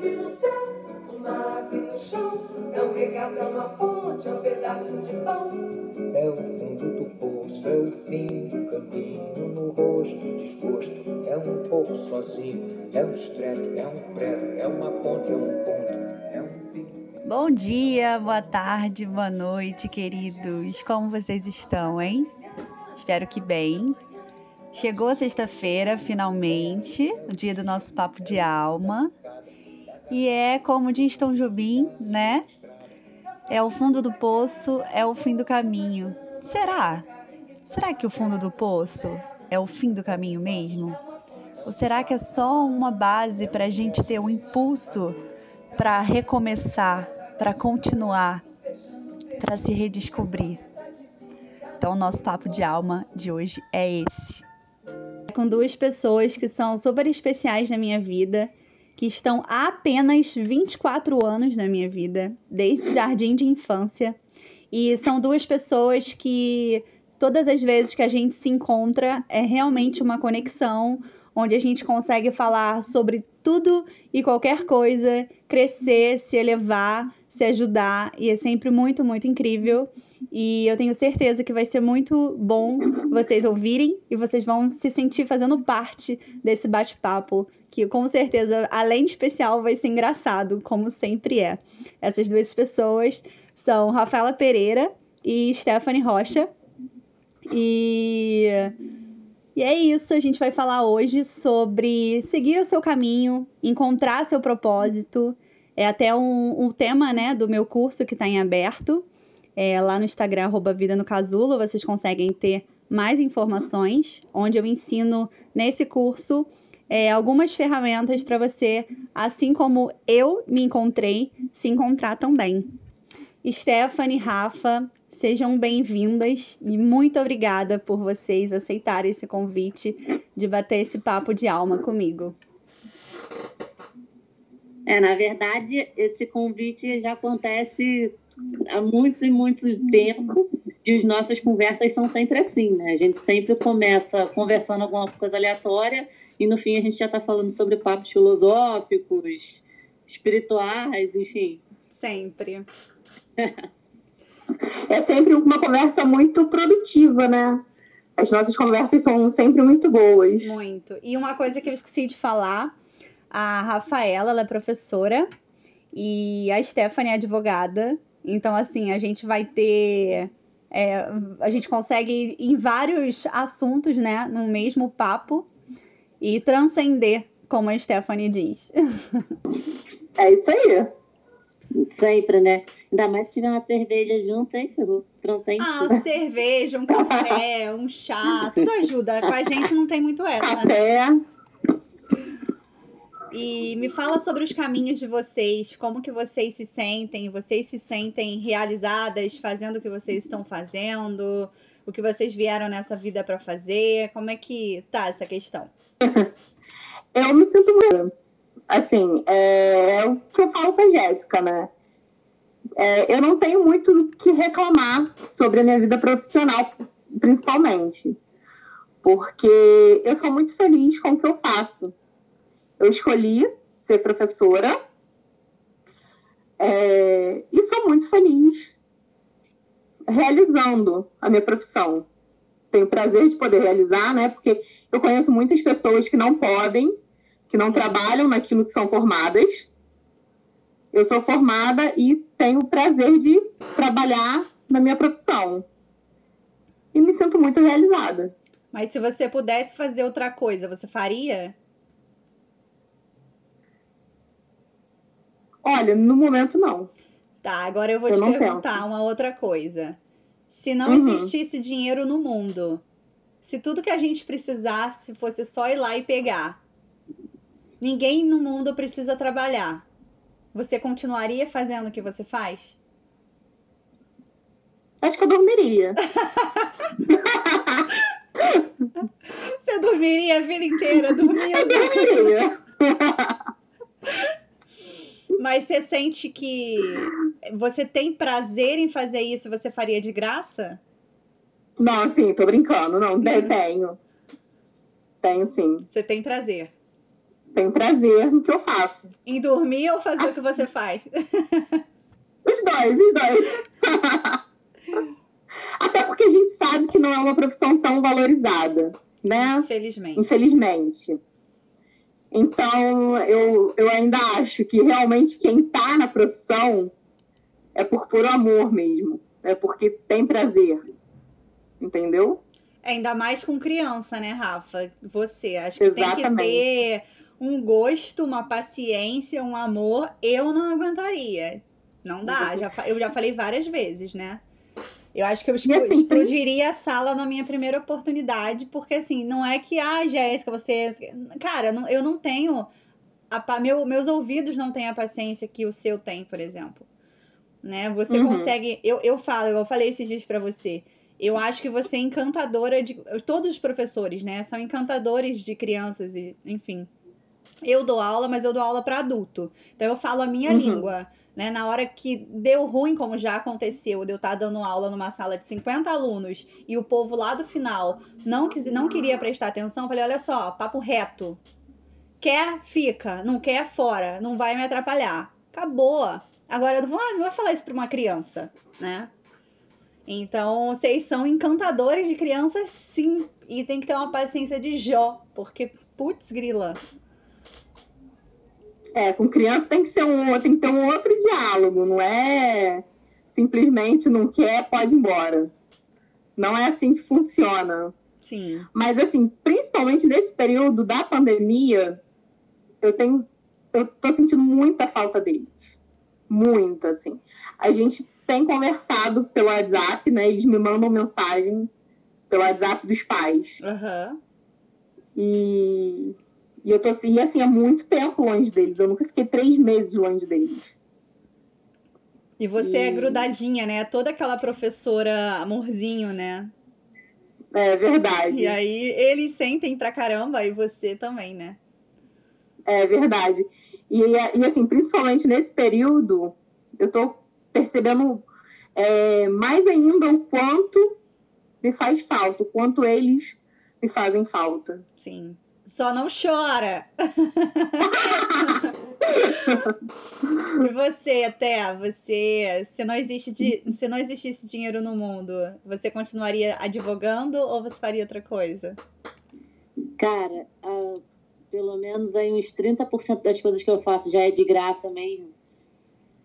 ave no céu, uma ave no chão. É um regato, é uma fonte, é um pedaço de pão. É o fundo do poço, é o fim do caminho no rosto disposto. É um pouco sozinho, é um estreito, é um prego, é uma ponte, é um ponto, é um pico. Bom dia, boa tarde, boa noite, queridos. Como vocês estão, hein? Espero que bem. Chegou a sexta-feira, finalmente, o dia do nosso papo de alma. E é como diz Tom Jobim, né? É o fundo do poço, é o fim do caminho. Será? Será que o fundo do poço é o fim do caminho mesmo? Ou será que é só uma base para a gente ter um impulso para recomeçar, para continuar, para se redescobrir? Então, o nosso papo de alma de hoje é esse. Com duas pessoas que são super especiais na minha vida, que estão há apenas 24 anos na minha vida, desde jardim de infância. E são duas pessoas que todas as vezes que a gente se encontra é realmente uma conexão onde a gente consegue falar sobre tudo e qualquer coisa, crescer, se elevar, se ajudar, e é sempre muito, muito incrível. E eu tenho certeza que vai ser muito bom vocês ouvirem e vocês vão se sentir fazendo parte desse bate-papo, que com certeza, além de especial, vai ser engraçado, como sempre é. Essas duas pessoas são Rafaela Pereira e Stephanie Rocha. E e é isso, a gente vai falar hoje sobre seguir o seu caminho, encontrar seu propósito. É até um, um tema, né, do meu curso que está em aberto. É, lá no Instagram, arroba Vida no Casulo, vocês conseguem ter mais informações, onde eu ensino nesse curso é, algumas ferramentas para você, assim como eu me encontrei, se encontrar também. Stephanie, Rafa, Sejam bem-vindas e muito obrigada por vocês aceitarem esse convite de bater esse papo de alma comigo. É, na verdade, esse convite já acontece há muito e muito tempo e as nossas conversas são sempre assim, né? A gente sempre começa conversando alguma coisa aleatória e no fim a gente já está falando sobre papos filosóficos, espirituais, enfim. Sempre. é sempre uma conversa muito produtiva, né? As nossas conversas são sempre muito boas. Muito. E uma coisa que eu esqueci de falar, a Rafaela, ela é professora e a Stephanie é advogada. Então, assim, a gente vai ter. É, a gente consegue ir em vários assuntos, né? No mesmo papo e transcender, como a Stephanie diz. É isso aí. Sempre, né? Ainda mais se tiver uma cerveja junto, hein? Transcende ah, tudo. cerveja, um café, um chá, tudo ajuda. Com a gente não tem muito essa, café. né? E me fala sobre os caminhos de vocês, como que vocês se sentem, vocês se sentem realizadas fazendo o que vocês estão fazendo, o que vocês vieram nessa vida para fazer, como é que tá essa questão? Eu me sinto muito assim, é, é, o que eu falo com a Jéssica, né? É, eu não tenho muito o que reclamar sobre a minha vida profissional, principalmente. Porque eu sou muito feliz com o que eu faço. Eu escolhi ser professora é, e sou muito feliz realizando a minha profissão. Tenho prazer de poder realizar, né? Porque eu conheço muitas pessoas que não podem que não trabalham naquilo que são formadas. Eu sou formada e tenho prazer de trabalhar na minha profissão. E me sinto muito realizada. Mas se você pudesse fazer outra coisa, você faria? Olha, no momento não. Tá, agora eu vou eu te perguntar penso. uma outra coisa. Se não uhum. existisse dinheiro no mundo, se tudo que a gente precisasse fosse só ir lá e pegar, Ninguém no mundo precisa trabalhar. Você continuaria fazendo o que você faz? Acho que eu dormiria. você dormiria a vida inteira dormindo? Eu dormiria. Mas você sente que você tem prazer em fazer isso, você faria de graça? Não, assim, tô brincando. Não, uhum. tenho. Tenho sim. Você tem prazer? Tenho prazer no que eu faço. Em dormir ou fazer o que você faz? Os dois, os dois. Até porque a gente sabe que não é uma profissão tão valorizada, né? Infelizmente. Infelizmente. Então, eu, eu ainda acho que realmente quem tá na profissão é por puro amor mesmo. É porque tem prazer. Entendeu? Ainda mais com criança, né, Rafa? Você. Acho que tem que Exatamente. ter um gosto, uma paciência, um amor. Eu não aguentaria. Não dá. Já, fa- eu já falei várias vezes, né? Eu acho que eu explo- E assim, explodiria a sala na minha primeira oportunidade, porque assim, não é que, ah, Jéssica, você. Cara, não- eu não tenho. A, meu, meus ouvidos não têm a paciência que o seu tem, por exemplo. Né? Você Uhum. consegue. Eu, eu falo, eu falei esses dias pra você. Eu acho que você é encantadora de. Todos os professores, né? São encantadores de crianças, e, enfim. Eu dou aula, mas eu dou aula para adulto. Então eu falo a minha Uhum. língua. Né? Na hora que deu ruim, como já aconteceu, de eu estar dando aula numa sala de 50 alunos e o povo lá do final não, quis, não queria prestar atenção, falei: olha só, papo reto. Quer, fica. Não quer, fora. Não vai me atrapalhar. Acabou. Agora, eu não vou, ah, não vou falar isso pra uma criança, né? Então, vocês são encantadores de crianças, sim. E tem que ter uma paciência de Jó, porque, putz, grila. É, com criança tem que ser um, tem que ter um outro diálogo, não é simplesmente não quer, pode ir embora. Não é assim que funciona. Sim. Mas assim, principalmente nesse período da pandemia, eu tenho eu tô sentindo muita falta deles. Muita, assim. A gente tem conversado pelo WhatsApp, né? Eles me mandam mensagem pelo WhatsApp dos pais. Aham. E, e eu tô assim, e, assim, há muito tempo longe deles. Eu nunca fiquei três meses longe deles. E você é E- grudadinha, né? Toda aquela professora amorzinho, né? É verdade. E aí eles sentem pra caramba e você também, né? É verdade. E, e assim, principalmente nesse período, eu tô percebendo é, mais ainda o quanto me faz falta, o quanto eles me fazem falta. Sim. Só não chora. e você, até você, se não existe di- se não existisse dinheiro no mundo, você continuaria advogando ou você faria outra coisa? Cara, ah, pelo menos aí uns 30% das coisas que eu faço já é de graça mesmo.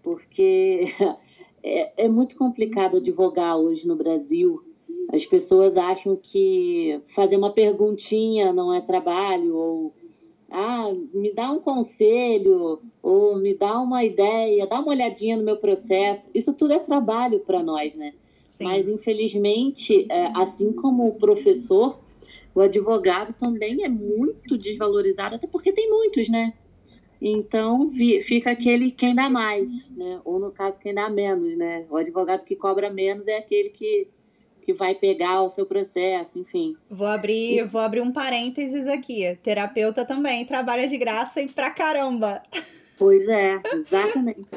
Porque é, é muito complicado advogar hoje no Brasil. As pessoas acham que fazer uma perguntinha não é trabalho, ou ah, me dá um conselho, ou me dá uma ideia, dá uma olhadinha no meu processo. Isso tudo é trabalho para nós, né? Sim. Mas, infelizmente, é, assim como o professor, o advogado também é muito desvalorizado, até porque tem muitos, né? Então, fica aquele quem dá mais, né? Ou, no caso, quem dá menos, né? O advogado que cobra menos é aquele que, que vai pegar o seu processo, enfim. Vou abrir, vou abrir um parênteses aqui. Terapeuta também trabalha de graça e pra caramba. Pois é, exatamente.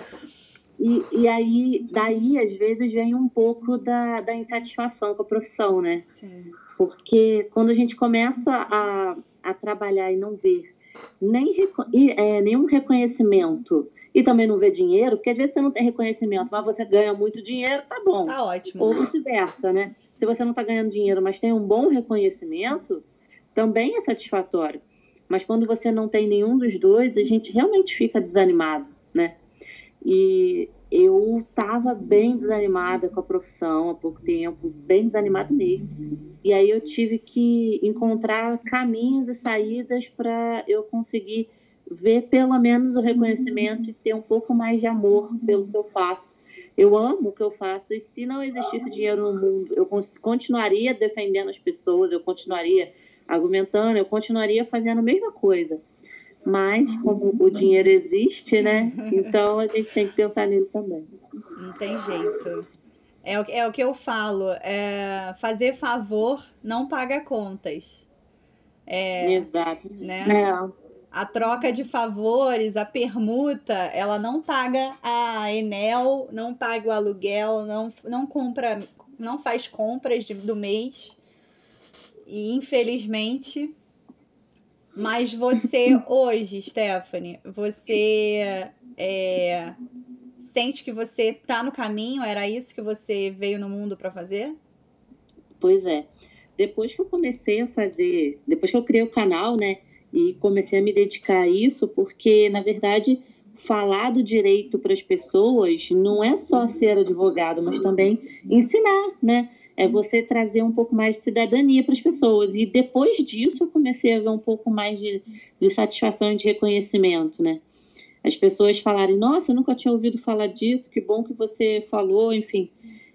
E, e aí, daí, às vezes, vem um pouco da, da insatisfação com a profissão, né? Sim. Porque quando a gente começa a, a trabalhar e não ver nem e, é, nenhum reconhecimento e também não vê dinheiro, porque às vezes você não tem reconhecimento, mas você ganha muito dinheiro, tá bom. Tá ótimo. Ou vice-versa, né? Se você não está ganhando dinheiro, mas tem um bom reconhecimento, também é satisfatório. Mas quando você não tem nenhum dos dois, a gente realmente fica desanimado, né? E eu estava bem desanimada com a profissão há pouco tempo, bem desanimada mesmo. E aí eu tive que encontrar caminhos e saídas para eu conseguir ver pelo menos o reconhecimento e ter um pouco mais de amor pelo que eu faço. Eu amo o que eu faço e se não existisse dinheiro no mundo, eu continuaria defendendo as pessoas, eu continuaria argumentando, eu continuaria fazendo a mesma coisa. Mas como o dinheiro existe, né? Então a gente tem que pensar nele também. Não tem jeito. É o, é o que eu falo. É, fazer favor não paga contas. É, Exato. né? É, A troca de favores, a permuta, ela não paga a Enel, não paga o aluguel, não, não compra, não faz compras de- do mês. E infelizmente Mas você hoje, Stephanie, você é, sente que você tá no caminho? Era isso que você veio no mundo para fazer? Pois é. Depois que eu comecei a fazer, depois que eu criei o canal, né, e comecei a me dedicar a isso, porque na verdade falar do direito para as pessoas não é só ser advogado, mas também ensinar, né? É você trazer um pouco mais de cidadania para as pessoas. E depois disso eu comecei a ver um pouco mais de, de satisfação e de reconhecimento, né? As pessoas falarem, nossa, nunca tinha ouvido falar disso, que bom que você falou, enfim.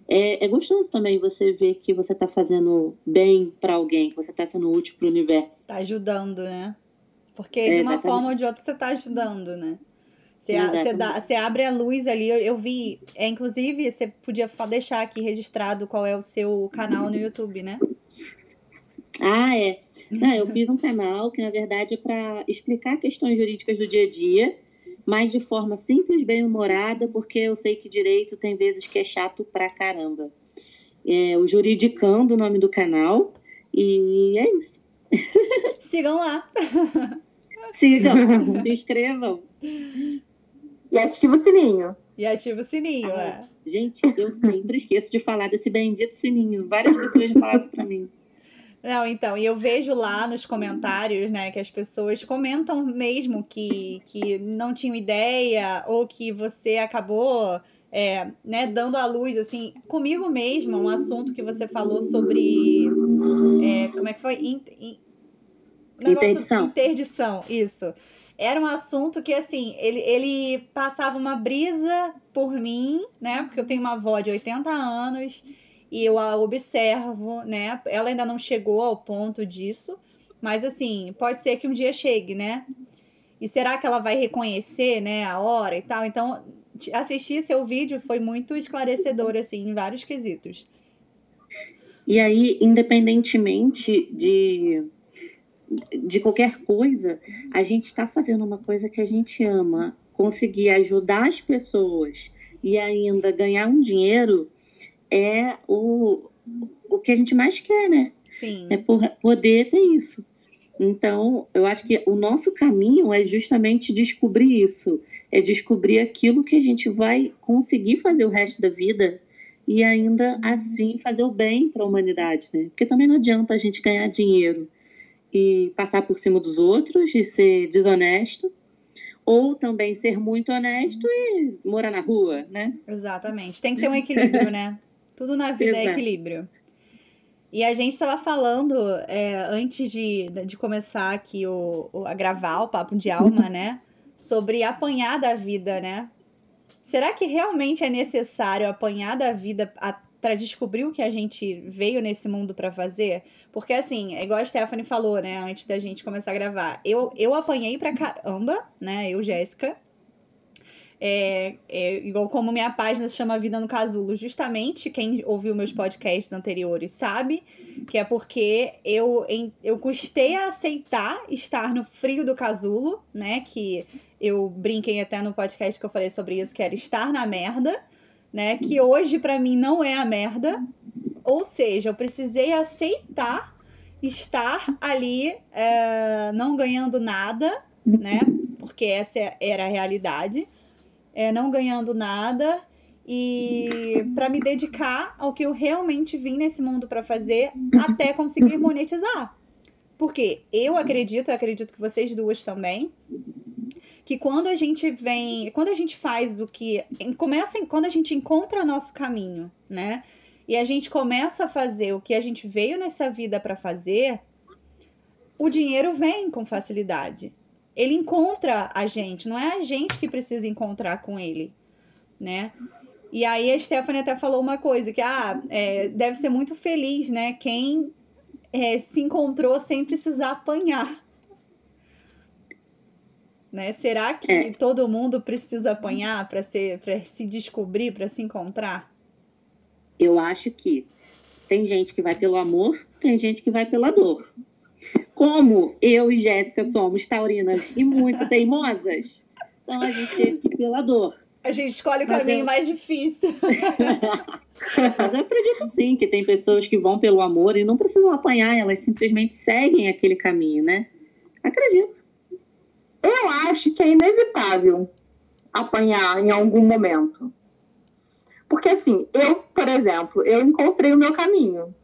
É, é gostoso também você ver que você está fazendo bem para alguém, que você está sendo útil para o universo. Está ajudando, né? Porque de uma forma ou de outra você está ajudando, né? Você, você, dá, você, abre a luz ali, eu, eu, vi. É, inclusive, você podia deixar aqui registrado qual é o seu canal no YouTube, né? Ah, é. Não, eu fiz um canal que, na verdade, é para explicar questões jurídicas do dia a dia, mas de forma simples, bem-humorada, porque eu sei que direito tem vezes que é chato pra caramba. É o Juridicando, o nome do canal, e é isso. Sigam lá. Sigam, se inscrevam. E ativa o sininho. E ativa o sininho, ah, é. Gente, eu sempre esqueço de falar desse bendito sininho. Várias pessoas já falaram isso pra mim. Não, então, e eu vejo lá nos comentários, né, que as pessoas comentam mesmo que, que não tinham ideia ou que você acabou, é, né, dando à luz, assim, comigo mesmo, um assunto que você falou sobre, é, como é que foi? In, in, interdição. Interdição, isso era um assunto que, assim, ele, ele passava uma brisa por mim, né? Porque eu tenho uma avó de 80 anos e eu a observo, né? Ela ainda não chegou ao ponto disso, mas, assim, pode ser que um dia chegue, né? E será que ela vai reconhecer, né, a hora e tal? Então, assistir seu vídeo foi muito esclarecedor, assim, em vários quesitos. E aí, independentemente de de qualquer coisa, a gente está fazendo uma coisa que a gente ama, conseguir ajudar as pessoas e ainda ganhar um dinheiro é o, o que a gente mais quer, né? Sim. É por, poder ter isso. Então, eu acho que o nosso caminho é justamente descobrir isso, é descobrir aquilo que a gente vai conseguir fazer o resto da vida e ainda assim fazer o bem para a humanidade, né? Porque também não adianta a gente ganhar dinheiro e passar por cima dos outros e ser desonesto, ou também ser muito honesto e morar na rua, né? Exatamente. Tem que ter um equilíbrio, né? Tudo na vida é Exato. é equilíbrio. E a gente estava falando, é, antes de, de começar aqui o, o, a gravar o Papo de Alma, né? Sobre apanhar da vida, né? Será que realmente é necessário apanhar da vida para descobrir o que a gente veio nesse mundo para fazer. Porque, assim, é igual a Stephanie falou, né, antes da gente começar a gravar. Eu, eu apanhei pra caramba, né, eu, Jéssica. É, é, igual como minha página se chama Vida no Casulo, justamente quem ouviu meus podcasts anteriores sabe que é porque eu, em, eu custei a aceitar estar no frio do casulo, né? Que eu brinquei até no podcast que eu falei sobre isso, que era estar na merda né? Que hoje para mim não é a merda. Ou seja, eu precisei aceitar estar ali é, não ganhando nada, né? Porque essa era a realidade. É, não ganhando nada e para me dedicar ao que eu realmente vim nesse mundo para fazer até conseguir monetizar. Porque eu acredito, eu acredito que vocês duas também, que quando a gente vem, quando a gente faz o que começa, quando a gente encontra nosso caminho, né? E a gente começa a fazer o que a gente veio nessa vida para fazer, o dinheiro vem com facilidade. Ele encontra a gente, não é a gente que precisa encontrar com ele, né? E aí a Stephanie até falou uma coisa, que ah, é, deve ser muito feliz, né? Quem é, se encontrou sem precisar apanhar. Né? Será que é. todo mundo precisa apanhar para se, se descobrir, para se encontrar? Eu acho que tem gente que vai pelo amor, tem gente que vai pela dor. Como eu e Jéssica somos taurinas e muito teimosas, então a gente teve que ir pela dor. A gente escolhe o Mas caminho eu... mais difícil. Mas eu acredito sim que tem pessoas que vão pelo amor e não precisam apanhar, elas simplesmente seguem aquele caminho, né? Acredito. Eu acho que é inevitável apanhar em algum momento. Porque, assim, eu, por exemplo, eu encontrei o meu caminho.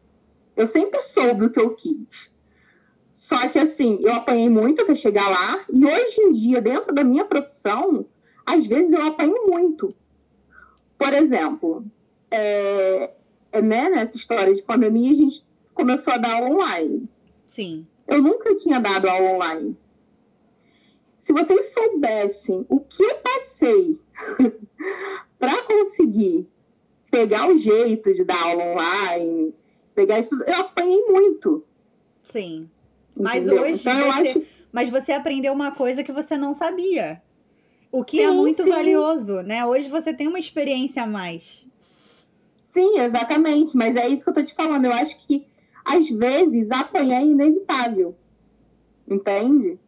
Eu sempre soube o que eu quis. Só que, assim, eu apanhei muito até chegar lá. E hoje em dia, dentro da minha profissão, às vezes eu apanho muito. Por exemplo, é, é, né, nessa história de pandemia, a gente começou a dar online. Sim. Eu nunca tinha dado aula online. Se vocês soubessem o que eu passei para conseguir pegar o jeito de dar aula online, pegar isso, eu apanhei muito. Sim. Mas Entendeu? hoje Então, você, acho- mas você aprendeu uma coisa que você não sabia. O que Sim, é muito sim. valioso, né? Hoje você tem uma experiência a mais. Sim, exatamente. Mas é isso que eu tô te falando. Eu acho que, às vezes, apanhar é inevitável. Entende?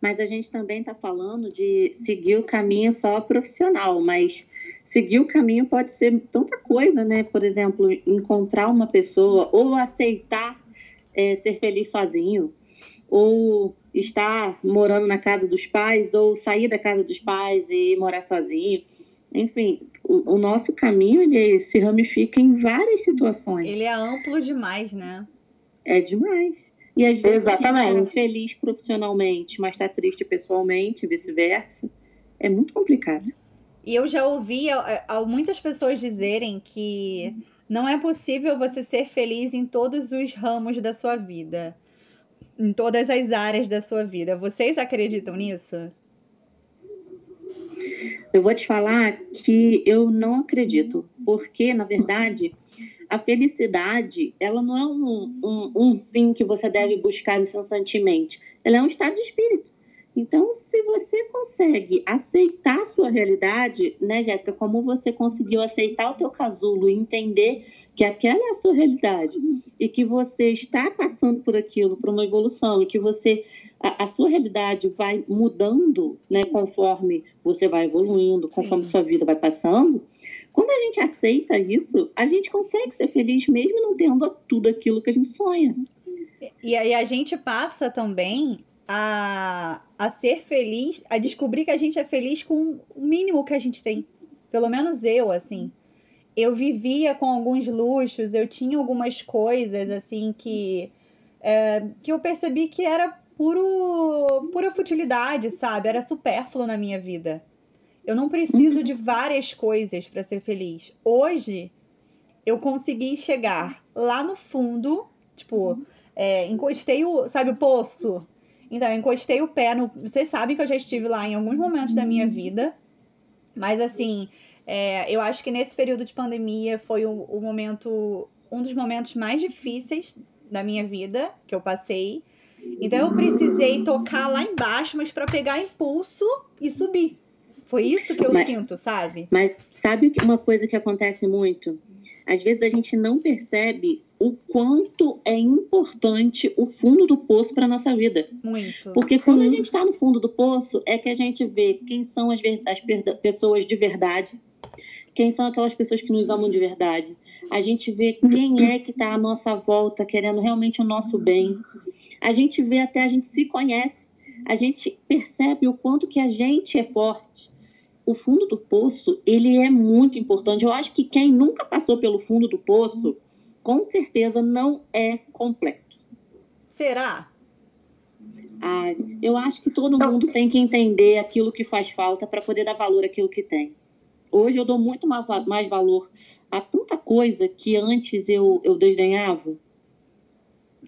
Mas a gente também está falando de seguir o caminho só profissional, mas seguir o caminho pode ser tanta coisa, né? Por exemplo, encontrar uma pessoa ou aceitar é, ser feliz sozinho, ou estar morando na casa dos pais, ou sair da casa dos pais e morar sozinho. Enfim, o, o nosso caminho ele se ramifica em várias situações. Ele é amplo demais, né? É demais. E às vezes a Exatamente. gente tá feliz profissionalmente, mas tá triste pessoalmente, vice-versa. É muito complicado. E eu já ouvi a- a- muitas pessoas dizerem que não é possível você ser feliz em todos os ramos da sua vida, em todas as áreas da sua vida. Vocês acreditam nisso? Eu vou te falar que eu não acredito, porque, na verdade, a felicidade, ela não é um, um, um fim que você deve buscar incessantemente. Ela é um estado de espírito. Então, se você consegue aceitar a sua realidade, né, Jéssica, como você conseguiu aceitar o teu casulo e entender que aquela é a sua realidade e que você está passando por aquilo, por uma evolução, e que você a, a sua realidade vai mudando, né, conforme você vai evoluindo, conforme Sim. sua vida vai passando. Quando a gente aceita isso, a gente consegue ser feliz mesmo não tendo tudo aquilo que a gente sonha. E aí a gente passa também a, a ser feliz, a descobrir que a gente é feliz com o mínimo que a gente tem. Pelo menos eu, assim. Eu vivia com alguns luxos, eu tinha algumas coisas, assim, que, é, que eu percebi que era puro, pura futilidade, sabe? Era supérfluo na minha vida. Eu não preciso de várias coisas para ser feliz. Hoje, eu consegui chegar lá no fundo, tipo, é, encostei o, sabe, o poço. Então, eu encostei o pé no. Vocês sabem que eu já estive lá em alguns momentos da minha vida. Mas assim, é, eu acho que nesse período de pandemia foi o, o momento. um dos momentos mais difíceis da minha vida que eu passei. Então eu precisei tocar lá embaixo, mas para pegar impulso e subir. Foi isso que eu Mas- sinto, sabe? Mas sabe uma coisa que acontece muito? Às vezes a gente não percebe o quanto é importante o fundo do poço para nossa vida. Muito. Porque quando a Sim. gente está no fundo do poço, é que a gente vê quem são as, as pessoas de verdade, quem são aquelas pessoas que nos amam de verdade. A gente vê quem é que está à nossa volta, querendo realmente o nosso bem. A gente vê até, a gente se conhece, a gente percebe o quanto que a gente é forte. O fundo do poço, ele é muito importante. Eu acho que quem nunca passou pelo fundo do poço, com certeza não é completo. Será? Ah, eu acho que todo mundo tem que entender aquilo que faz falta para poder dar valor àquilo que tem. Hoje eu dou muito ma- mais valor a tanta coisa que antes eu, eu desdenhava.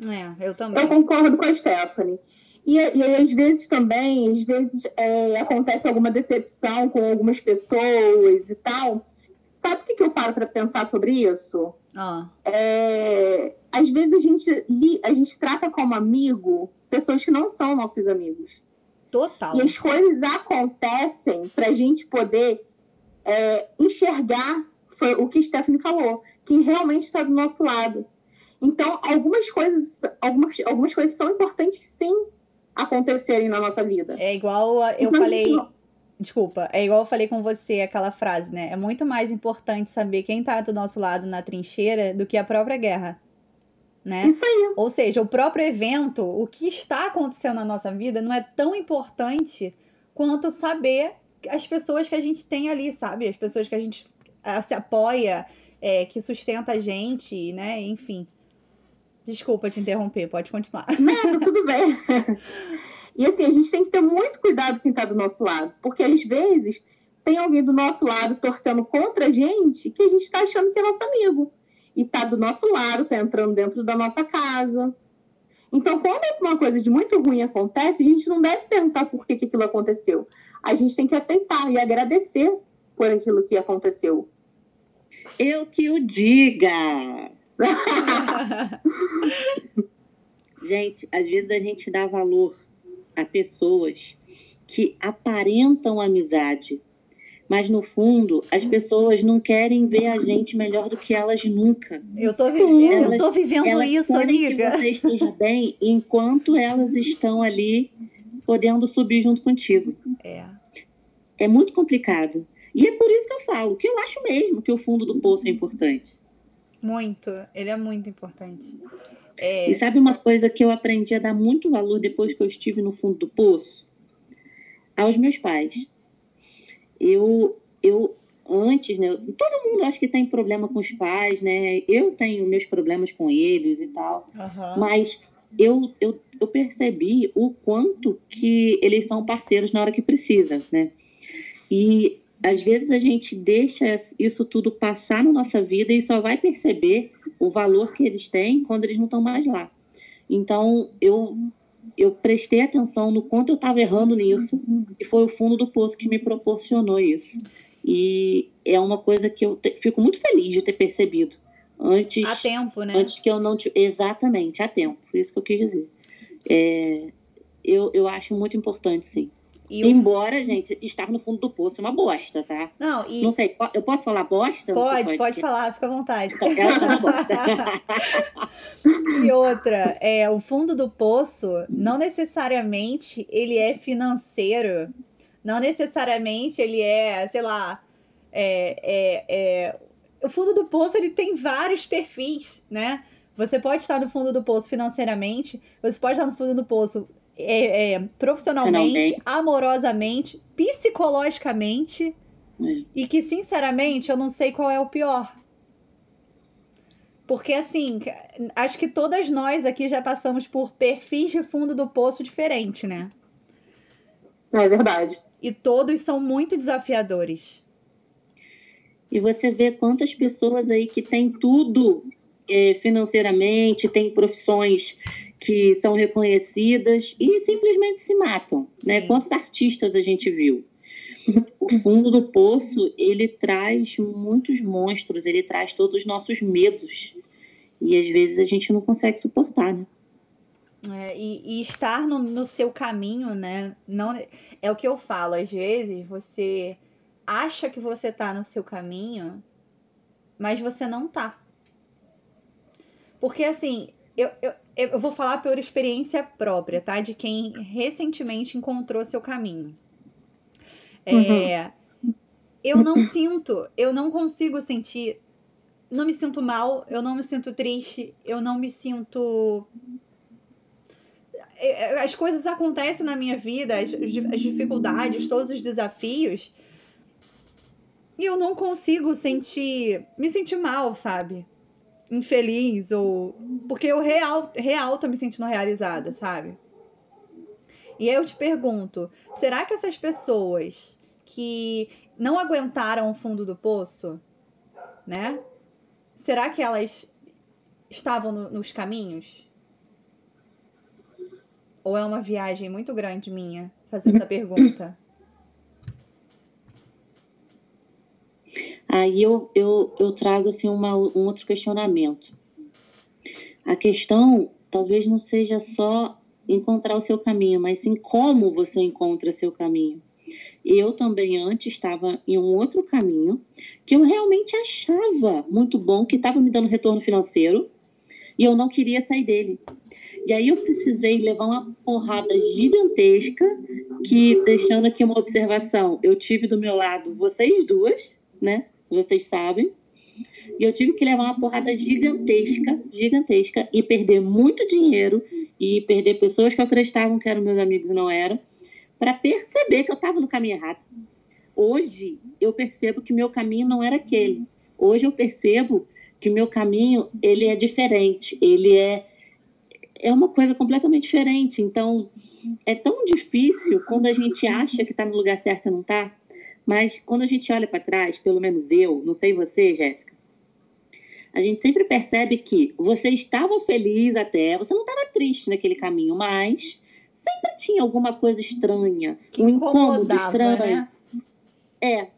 É, eu também. Eu concordo com a Stephanie. E, e às vezes também, às vezes é, acontece alguma decepção com algumas pessoas e tal. Sabe o que, que eu paro para pensar sobre isso? Ah, É, às vezes a gente, li- a gente trata como amigo pessoas que não são nossos amigos. total. E as coisas acontecem para a gente poder é, enxergar foi o que Stephanie falou, quem realmente está do nosso lado. Então, algumas coisas, algumas, algumas coisas são importantes sim acontecerem na nossa vida. É igual eu Então, falei. não- Desculpa, é igual eu falei com você aquela frase, né? É muito mais importante saber quem tá do nosso lado na trincheira do que a própria guerra. né? Isso aí. Ou seja, o próprio evento, o que está acontecendo na nossa vida, não é tão importante quanto saber as pessoas que a gente tem ali, sabe? As pessoas que a gente uh, se apoia, é, que sustenta a gente, né? Enfim. Desculpa te interromper, pode continuar. Não, tudo bem. E assim, a gente tem que ter muito cuidado quem está do nosso lado, porque às vezes tem alguém do nosso lado torcendo contra a gente que a gente está achando que é nosso amigo. E está do nosso lado, está entrando dentro da nossa casa. Então, quando uma coisa de muito ruim acontece, a gente não deve perguntar por que, que aquilo aconteceu. A gente tem que aceitar e agradecer por aquilo que aconteceu. Eu que o diga! gente, às vezes a gente dá valor a pessoas que aparentam amizade, mas no fundo as pessoas não querem ver a gente melhor do que elas nunca. Eu tô vivendo, elas, eu tô vivendo elas isso, amiga. Que você esteja bem enquanto elas estão ali podendo subir junto contigo. É. É muito complicado. E é por isso que eu falo, que eu acho mesmo que o fundo do poço é importante. Muito, ele é muito importante. É... E sabe uma coisa que eu aprendi a dar muito valor depois que eu estive no fundo do poço? Aos meus pais. Eu, eu antes, né? Todo mundo acho que tem problema com os pais, né? Eu tenho meus problemas com eles e tal. Uhum. Mas eu, eu, eu percebi o quanto que eles são parceiros na hora que precisa, né? E às vezes a gente deixa isso tudo passar na nossa vida e só vai perceber o valor que eles têm quando eles não estão mais lá. Então, eu eu prestei atenção no quanto eu estava errando nisso e foi o fundo do poço que me proporcionou isso. E é uma coisa que eu te, fico muito feliz de ter percebido antes. Há tempo, né? Antes que eu não exatamente há tempo. Isso que eu quis dizer. É, eu, eu acho muito importante, sim. E Embora, gente, estar no fundo do poço é uma bosta, tá? Não, e... Não sei, eu posso falar bosta? Pode, pode, pode falar, fica à vontade. Então, e outra, é, o fundo do poço, não necessariamente ele é financeiro, não necessariamente ele é, sei lá, é, é, é... o fundo do poço ele tem vários perfis, né? Você pode estar no fundo do poço financeiramente, você pode estar no fundo do poço é, é, profissionalmente, amorosamente, psicologicamente. É. E que, sinceramente, eu não sei qual é o pior. Porque, assim, acho que todas nós aqui já passamos por perfis de fundo do poço diferente, né? É verdade. E todos são muito desafiadores. E você vê quantas pessoas aí que têm tudo é, financeiramente, têm profissões que são reconhecidas e simplesmente se matam, né? Quantos artistas a gente viu? O fundo do poço, ele traz muitos monstros, ele traz todos os nossos medos. E às vezes a gente não consegue suportar, né? É, e, e, estar no, no seu caminho, né? Não, é o que eu falo, às vezes você acha que você tá no seu caminho, mas você não tá. Porque assim, eu, eu, eu vou falar por experiência própria, tá? De quem recentemente encontrou seu caminho. É, uhum. Eu não sinto, eu não consigo sentir, não me sinto mal, eu não me sinto triste, eu não me sinto. É, é, as coisas acontecem na minha vida, as, as dificuldades, todos os desafios, e eu não consigo sentir, me sentir mal, sabe? Infeliz ou. Porque eu real, real tô me sentindo realizada, sabe? E aí eu te pergunto: será que essas pessoas que não aguentaram o fundo do poço, né? Será que elas estavam no, nos caminhos? Ou é uma viagem muito grande minha fazer essa pergunta? Aí eu, eu, eu trago assim, uma, um outro questionamento. A questão talvez não seja só encontrar o seu caminho, mas sim como você encontra seu caminho. Eu também antes estava em um outro caminho que eu realmente achava muito bom, que estava me dando retorno financeiro e eu não queria sair dele. E aí eu precisei levar uma porrada gigantesca que, deixando aqui uma observação, eu tive do meu lado vocês duas, né? Vocês sabem. E eu tive que levar uma porrada gigantesca, gigantesca, e perder muito dinheiro, e perder pessoas que acreditavam que eram meus amigos e não eram, para perceber que eu estava no caminho errado. Hoje, eu percebo que meu caminho não era aquele. Hoje eu percebo que o meu caminho, ele é diferente, ele é é uma coisa completamente diferente. Então, é tão difícil quando a gente acha que está no lugar certo e não está. Mas quando a gente olha para trás, pelo menos eu, não sei você, Jéssica, a gente sempre percebe que você estava feliz até, você não estava triste naquele caminho, mas sempre tinha alguma coisa estranha, Que um incômodo estranho. né? É,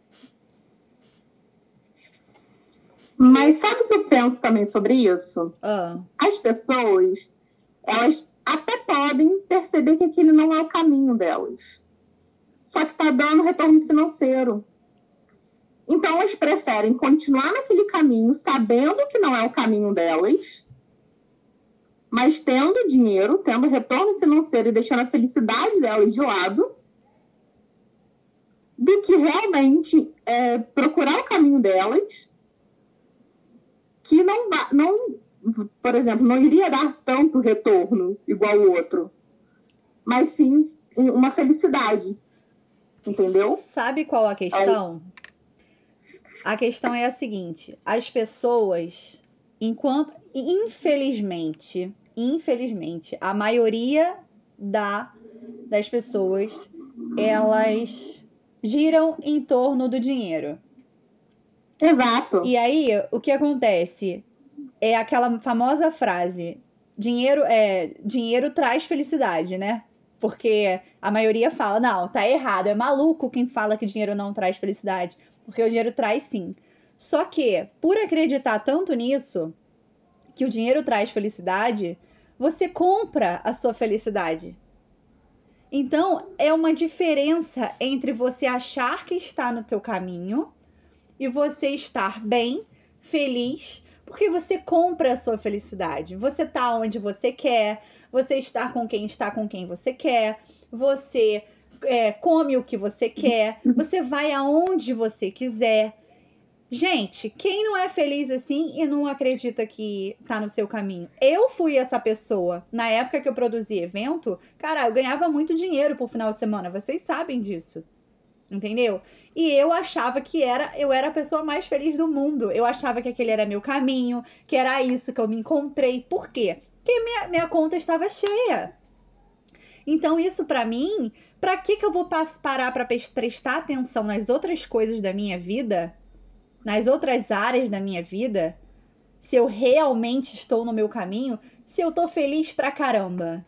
Mas sabe o que eu penso também sobre isso? Ah, As pessoas, elas até podem perceber que aquele não é o caminho delas. Só que tá dando retorno financeiro. Então elas preferem continuar naquele caminho, sabendo que não é o caminho delas, mas tendo dinheiro, tendo retorno financeiro e deixando a felicidade delas de lado, do que realmente é, procurar o caminho delas, que não, não, por exemplo, não iria dar tanto retorno igual o outro, mas sim um- uma felicidade, entendeu? Sabe qual a questão? A questão é a seguinte: as pessoas, enquanto. Infelizmente, infelizmente, a maioria da, das pessoas elas giram em torno do dinheiro. Exato. E aí, o que acontece? É aquela famosa frase: dinheiro é dinheiro traz felicidade, né? Porque a maioria fala, não, tá errado, é maluco quem fala que dinheiro não traz felicidade, porque o dinheiro traz sim. Só que, por acreditar tanto nisso, que o dinheiro traz felicidade, você compra a sua felicidade. Então, é uma diferença entre você achar que está no teu caminho e você estar bem, feliz, porque você compra a sua felicidade. Você tá onde você quer, você está com quem está com quem você quer, você é, come o que você quer, você vai aonde você quiser. Gente, quem não é feliz assim e não acredita que tá no seu caminho? Eu fui essa pessoa. Na época que eu produzi evento, cara, eu ganhava muito dinheiro por final de semana. Vocês sabem disso. Entendeu? E eu achava que era, eu era a pessoa mais feliz do mundo. Eu achava que aquele era meu caminho, que era isso que eu me encontrei. Por quê? Porque minha, minha conta estava cheia. Então, isso pra mim, pra que, que eu vou parar pes- prestar atenção nas outras coisas da minha vida, nas outras áreas da minha vida, se eu realmente estou no meu caminho, se eu tô feliz pra caramba?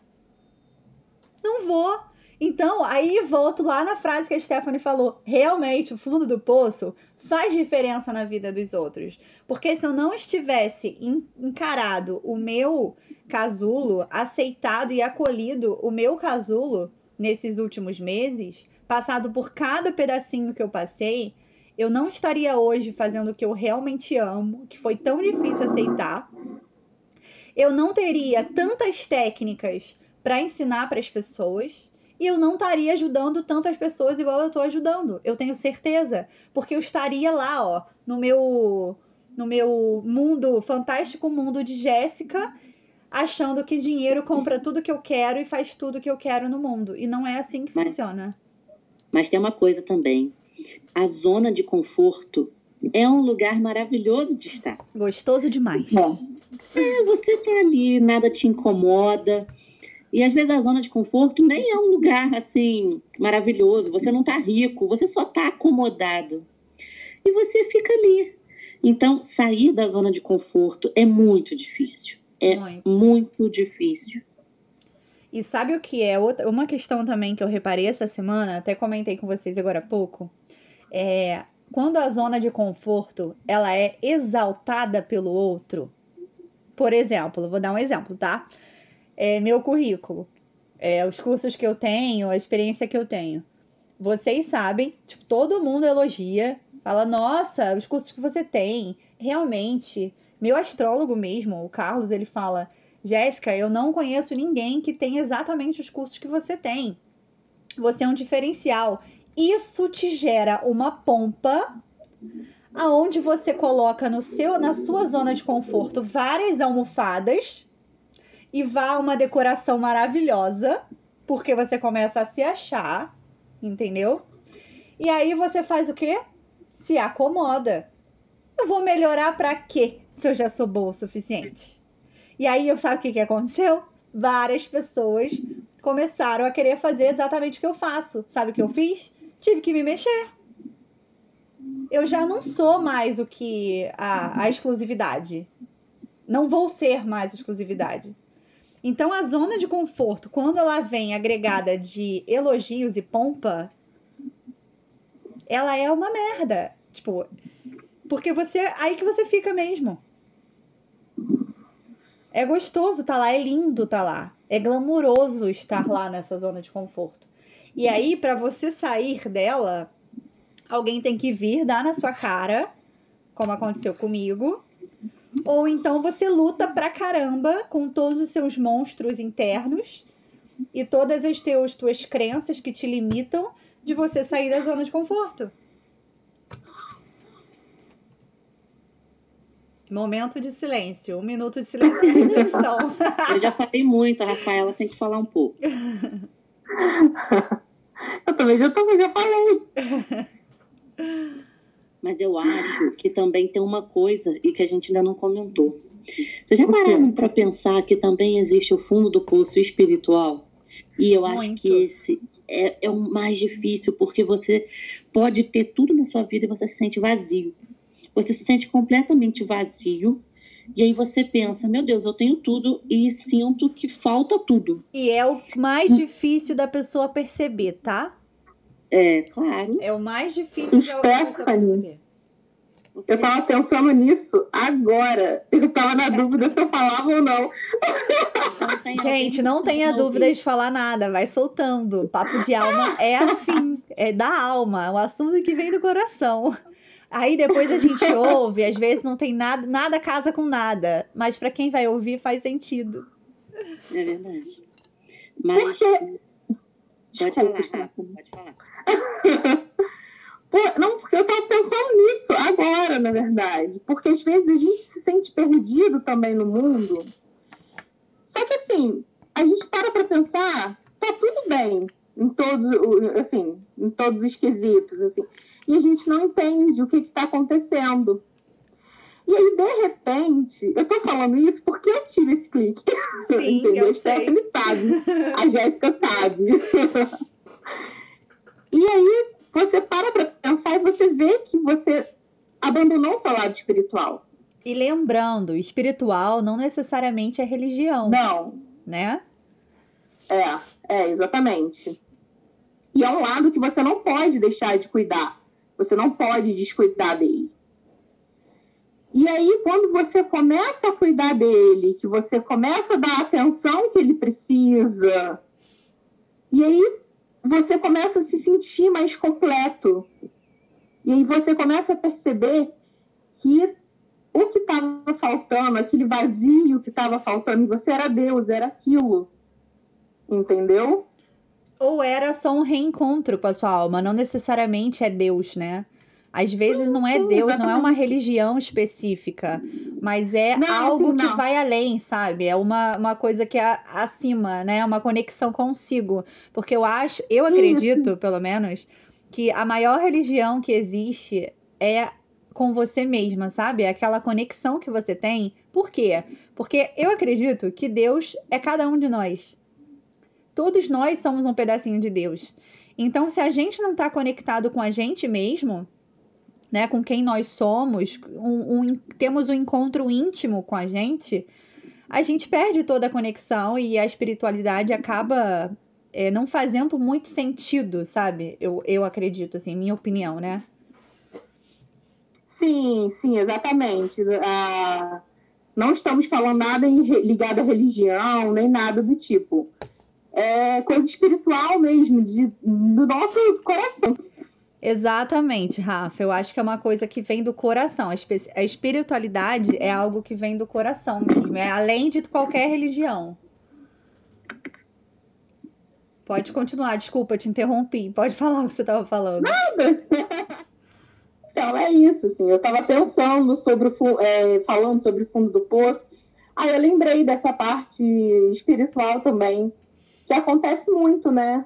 Não vou. Então, aí volto lá na frase que a Stephanie falou. Realmente, o fundo do poço faz diferença na vida dos outros. Porque se eu não estivesse en- encarado o meu casulo, aceitado e acolhido o meu casulo nesses últimos meses, passado por cada pedacinho que eu passei, eu não estaria hoje fazendo o que eu realmente amo, que foi tão difícil aceitar. Eu não teria tantas técnicas para ensinar para as pessoas e eu não estaria ajudando tantas pessoas igual eu tô ajudando. Eu tenho certeza, porque eu estaria lá, ó, no meu no meu mundo, fantástico mundo de Jéssica, achando que dinheiro compra tudo que eu quero e faz tudo que eu quero no mundo. E não é assim que Mas- funciona. Mas tem uma coisa também. A zona de conforto é um lugar maravilhoso de estar. Gostoso demais. É, você tá ali, nada te incomoda. E às vezes a zona de conforto nem é um lugar assim maravilhoso. Você não tá rico, você só tá acomodado. E você fica ali. Então, sair da zona de conforto é muito difícil. É Muito. muito difícil. E sabe o que é outra, uma questão também que eu reparei essa semana, até comentei com vocês agora há pouco, é quando a zona de conforto ela é exaltada pelo outro. Por exemplo, vou dar um exemplo, tá? É meu currículo, é, os cursos que eu tenho, a experiência que eu tenho. Vocês sabem, tipo, todo mundo elogia, fala, nossa, os cursos que você tem, realmente. Meu astrólogo mesmo, o Carlos, ele fala, Jéssica, eu não conheço ninguém que tenha exatamente os cursos que você tem. Você é um diferencial. Isso te gera uma pompa aonde você coloca no seu na sua zona de conforto várias almofadas e vá uma decoração maravilhosa, porque você começa a se achar, entendeu? E aí você faz o quê? Se acomoda. Eu vou melhorar para quê? Se eu já sou boa o suficiente. E aí, eu sabe o que, que aconteceu? Várias pessoas começaram a querer fazer exatamente o que eu faço. Sabe o que eu fiz? Tive que me mexer. Eu já não sou mais o que a, a exclusividade. Não vou ser mais exclusividade. Então, a zona de conforto, quando ela vem agregada de elogios e pompa, ela é uma merda. Tipo, porque você. Aí que você fica mesmo. É gostoso estar tá lá, é lindo estar tá lá. É glamuroso estar lá nessa zona de conforto. E aí, para você sair dela, alguém tem que vir, dar na sua cara, como aconteceu comigo. Ou então você luta pra caramba com todos os seus monstros internos e todas as teus, tuas crenças que te limitam de você sair da zona de conforto. Momento de silêncio. Um minuto de silêncio e reflexão. Eu já falei muito, a Rafaela tem que falar um pouco. Eu também já, tô, já falei. Mas eu acho que também tem uma coisa e que a gente ainda não comentou. Vocês já pararam para pensar que também existe o fundo do poço espiritual? E eu acho Muito. que esse é, é o mais difícil, porque você pode ter tudo na sua vida e você se sente vazio. Você se sente completamente vazio. E aí você pensa, meu Deus, eu tenho tudo e sinto que falta tudo. E é o mais difícil da pessoa perceber, tá? É, claro. É o mais difícil da pessoa perceber. Eu tava pensando nisso agora. Eu tava na dúvida se eu falava ou não. não Gente, não tenha dúvida de falar nada, vai soltando. Papo de alma é assim, é da alma, é um assunto que vem do coração. Aí depois a gente ouve, às vezes não tem nada, nada casa com nada, mas para quem vai ouvir faz sentido. É verdade. Mas porque... pode falar, Rafa, pode falar. não, porque eu tava pensando nisso agora, na verdade. Porque às vezes a gente se sente perdido também no mundo. Só que assim, a gente para pra pensar, tá tudo bem em todos, assim, em todos os quesitos, assim e a gente não entende o que está acontecendo. E aí, de repente, eu tô falando isso porque eu tive esse clique. Sim, eu sei. Ele sabe, a Jéssica sabe. e aí, você para para pensar e você vê que você abandonou o seu lado espiritual. E lembrando, espiritual não necessariamente é religião. Não. Né? É, é, exatamente. E é um lado que você não pode deixar de cuidar. Você não pode descuidar dele. E aí, quando você começa a cuidar dele, que você começa a dar a atenção que ele precisa, e aí você começa a se sentir mais completo. E aí você começa a perceber que o que estava faltando, aquele vazio que estava faltando em você era Deus, era aquilo. Entendeu? Ou era só um reencontro com a sua alma, não necessariamente é Deus, né? Às vezes não é Deus, não é uma religião específica, mas é não, algo assim, que vai além, sabe? É uma, uma coisa que é acima, né? Uma conexão consigo. Porque eu acho, eu acredito, Isso. pelo menos, que a maior religião que existe é com você mesma, sabe? É aquela conexão que você tem. Por quê? Porque eu acredito que Deus é cada um de nós. Todos nós somos um pedacinho de Deus. Então, se a gente não está conectado com a gente mesmo, né, com quem nós somos, um, um, temos um encontro íntimo com a gente, a gente perde toda a conexão e a espiritualidade acaba é, não fazendo muito sentido, sabe? Eu, eu acredito, assim, minha opinião, né? Sim, sim, exatamente. Ah, não estamos falando nada em, ligado à religião, nem nada do tipo é coisa espiritual mesmo, de, do nosso coração. Exatamente, Rafa. Eu acho que é uma coisa que vem do coração. A espiritualidade é algo que vem do coração mesmo, é além de qualquer religião. Pode continuar, desculpa, te interrompi. Pode falar o que você estava falando. Nada! Então é isso, assim. Eu estava pensando sobre o é, falando sobre o fundo do poço. Aí eu lembrei dessa parte espiritual também, que acontece muito, né?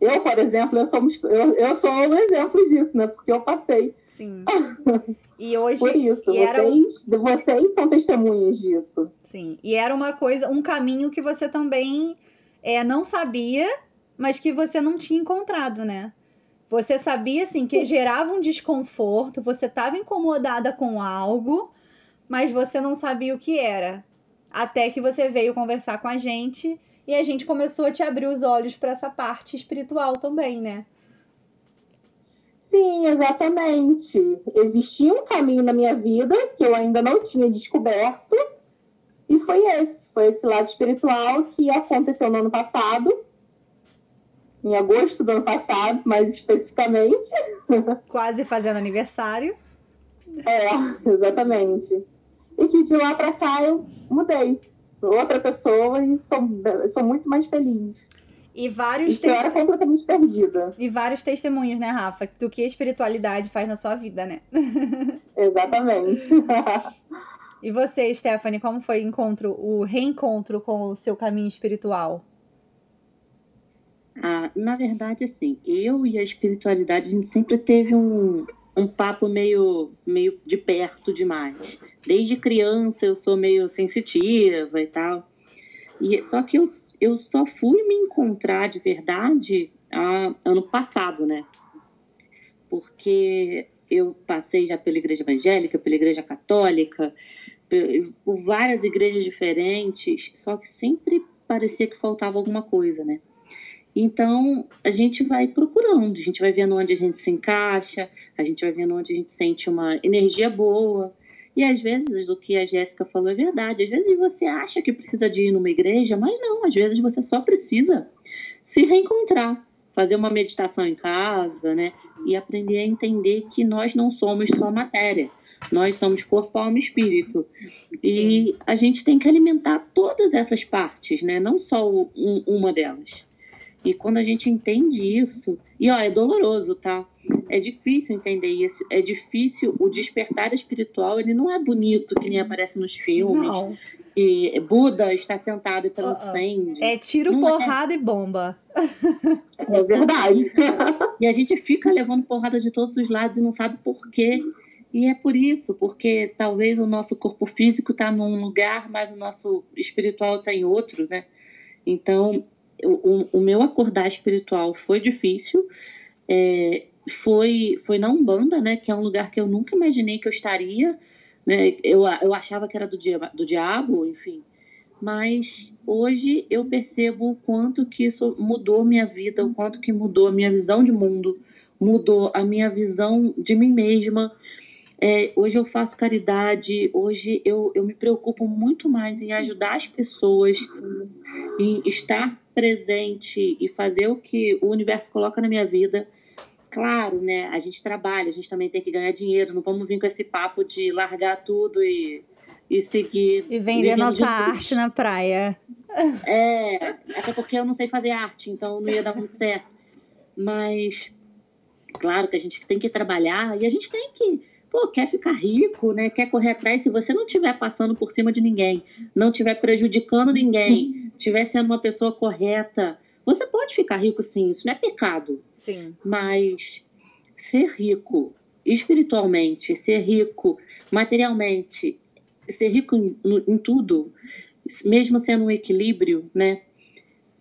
Eu, por exemplo, eu sou, eu, eu sou um exemplo disso, né? Porque eu passei. Sim. E hoje. Por isso, vocês, era... vocês são testemunhas disso. Sim. E era uma coisa, um caminho que você também é, não sabia, mas que você não tinha encontrado, né? Você sabia, assim, que gerava um desconforto, você estava incomodada com algo, mas você não sabia o que era. Até que você veio conversar com a gente e a gente começou a te abrir os olhos para essa parte espiritual também, né? Sim, exatamente. Existia um caminho na minha vida que eu ainda não tinha descoberto, e foi esse, foi esse lado espiritual que aconteceu no ano passado, em agosto do ano passado, mais especificamente. Quase fazendo aniversário. É, exatamente. E que de lá para cá eu mudei. Outra pessoa e sou, sou muito mais feliz. E vários e era completamente perdida. E vários testemunhos, né, Rafa, do que a espiritualidade faz na sua vida, né? Exatamente. e você, Stephanie, como foi o encontro, o reencontro com o seu caminho espiritual? Ah, na verdade, assim, eu e a espiritualidade, a gente sempre teve um, um papo meio, meio de perto demais. Desde criança eu sou meio sensitiva e tal. E, só que eu, eu só fui me encontrar de verdade a, ano passado, né? Porque eu passei já pela igreja evangélica, pela igreja católica, por várias igrejas diferentes, só que sempre parecia que faltava alguma coisa, né? Então, a gente vai procurando, a gente vai vendo onde a gente se encaixa, a gente vai vendo onde a gente sente uma energia boa. E às vezes o que a Jéssica falou é verdade. Às vezes você acha que precisa de ir numa igreja, mas não, às vezes você só precisa se reencontrar, fazer uma meditação em casa, né? E aprender a entender que nós não somos só matéria. Nós somos corpo, alma e espírito. E a gente tem que alimentar todas essas partes, né? Não só um, uma delas. E quando a gente entende isso, e ó, é doloroso, tá? É difícil entender isso, é difícil. O despertar espiritual, ele não é bonito, que nem aparece nos filmes. Não. E Buda está sentado e transcende. Uh -uh. É tiro, não é. porrada é. e bomba. É verdade. e a gente fica levando porrada de todos os lados e não sabe por quê. E é por isso, porque talvez o nosso corpo físico está num lugar, mas o nosso espiritual está em outro, né? Então, o, o meu acordar espiritual foi difícil. É, foi, foi na Umbanda, né? Que é um lugar que eu nunca imaginei que eu estaria. Né? Eu, eu achava que era do, dia, do diabo, enfim. Mas hoje eu percebo o quanto que isso mudou minha vida, o quanto que mudou a minha visão de mundo, mudou a minha visão de mim mesma. É, hoje eu faço caridade, hoje eu, eu me preocupo muito mais em ajudar as pessoas, em estar presente e fazer o que o universo coloca na minha vida. Claro, né? A gente trabalha, a gente também tem que ganhar dinheiro. Não vamos vir com esse papo de largar tudo e, e seguir. E vender nossa arte na praia. É, até porque eu não sei fazer arte, então não ia dar muito certo. Mas, claro que a gente tem que trabalhar e a gente tem que pô, quer ficar rico, né? Quer correr atrás. Se você não estiver passando por cima de ninguém, não estiver prejudicando ninguém, estiver sendo uma pessoa correta, você pode ficar rico sim. Isso não é pecado. Sim. Mas ser rico espiritualmente, ser rico materialmente, ser rico em, em tudo, mesmo sendo um equilíbrio, né?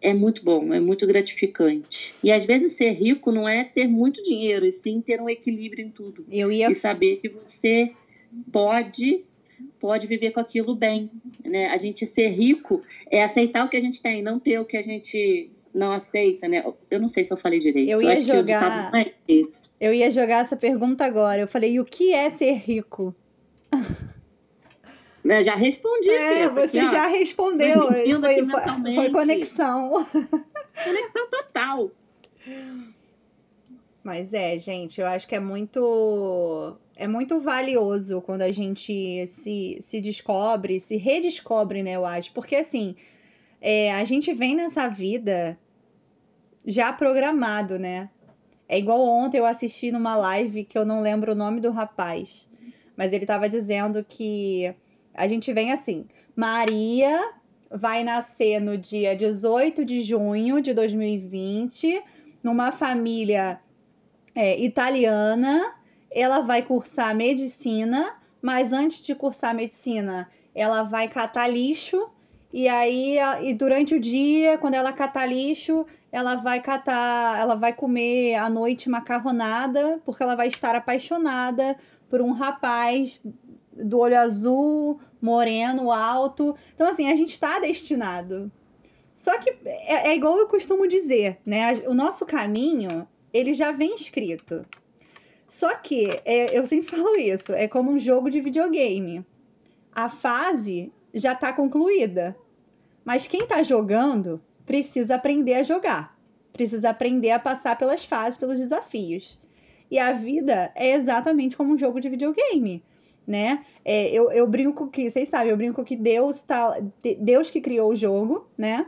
É muito bom, é muito gratificante. E às vezes ser rico não é ter muito dinheiro, e sim ter um equilíbrio em tudo. Eu ia... E saber que você pode pode viver com aquilo bem, né? A gente ser rico é aceitar o que a gente tem, não ter o que a gente não aceita, né? Eu não sei se eu falei direito. Eu ia eu jogar. É eu ia jogar essa pergunta agora. Eu falei, e o que é ser rico? Né, já respondi. É, você aqui, já respondeu. Foi, foi, foi conexão. Conexão total. Mas é, gente, eu acho que é muito é muito valioso quando a gente se, se descobre, se redescobre, né, eu acho. Porque assim, é, a gente vem nessa vida já programado, né? É igual ontem eu assisti numa live que eu não lembro o nome do rapaz, mas ele tava dizendo que a gente vem assim: Maria vai nascer no dia 18 de junho de 2020, numa família é, italiana. Ela vai cursar medicina, mas antes de cursar medicina, ela vai catar lixo. E aí, e durante o dia, quando ela catar lixo, ela vai catar, ela vai comer à noite macarronada, porque ela vai estar apaixonada por um rapaz do olho azul, moreno, alto. Então, assim, a gente está destinado. Só que é, é, igual eu costumo dizer, né? O nosso caminho, ele já vem escrito. Só que, é, eu sempre falo isso, é como um jogo de videogame. A fase já está concluída. Mas quem está jogando precisa aprender a jogar. Precisa aprender a passar pelas fases, pelos desafios. E a vida é exatamente como um jogo de videogame né? É, eu, eu brinco que, vocês sabem, eu brinco que Deus tá. Deus que criou o jogo, né?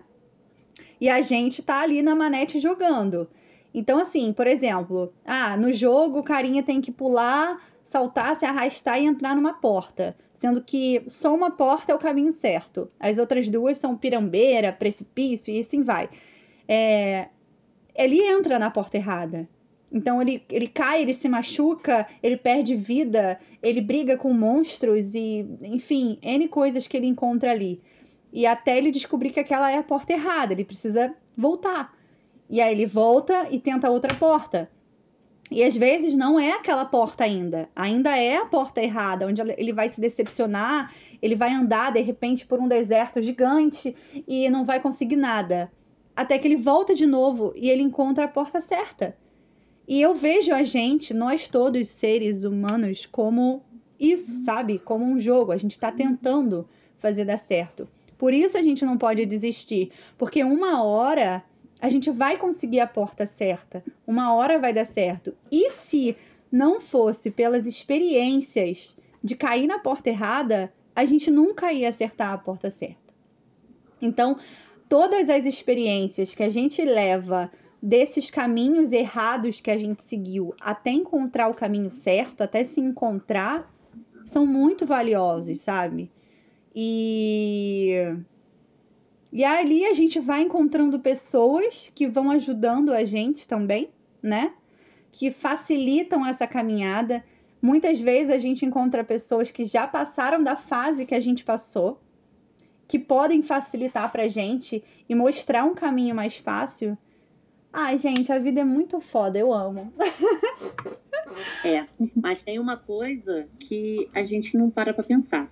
E a gente tá ali na manete jogando. Então, assim, por exemplo, ah, no jogo o carinha tem que pular, saltar, se arrastar e entrar numa porta. Sendo que só uma porta é o caminho certo. As outras duas são pirambeira, precipício e assim vai. É, ele entra na porta errada. Então ele, ele cai, ele se machuca, ele perde vida, ele briga com monstros e, enfim, N coisas que ele encontra ali. E até ele descobrir que aquela é a porta errada, ele precisa voltar. E aí ele volta e tenta outra porta. E às vezes não é aquela porta ainda. Ainda é a porta errada, onde ele vai se decepcionar, ele vai andar de repente por um deserto gigante e não vai conseguir nada. Até que ele volta de novo e ele encontra a porta certa. E eu vejo a gente, nós todos seres humanos, como isso, sabe? Como um jogo. A gente está tentando fazer dar certo. Por isso a gente não pode desistir. Porque uma hora a gente vai conseguir a porta certa. Uma hora vai dar certo. E se não fosse pelas experiências de cair na porta errada, a gente nunca ia acertar a porta certa. Então, todas as experiências que a gente leva desses caminhos errados que a gente seguiu até encontrar o caminho certo, até se encontrar, são muito valiosos, sabe? E e ali a gente vai encontrando pessoas que vão ajudando a gente também, né? Que facilitam essa caminhada. Muitas vezes a gente encontra pessoas que já passaram da fase que a gente passou, que podem facilitar pra gente e mostrar um caminho mais fácil Ai, gente, a vida é muito foda, eu amo. É, mas tem uma coisa que a gente não para pra pensar.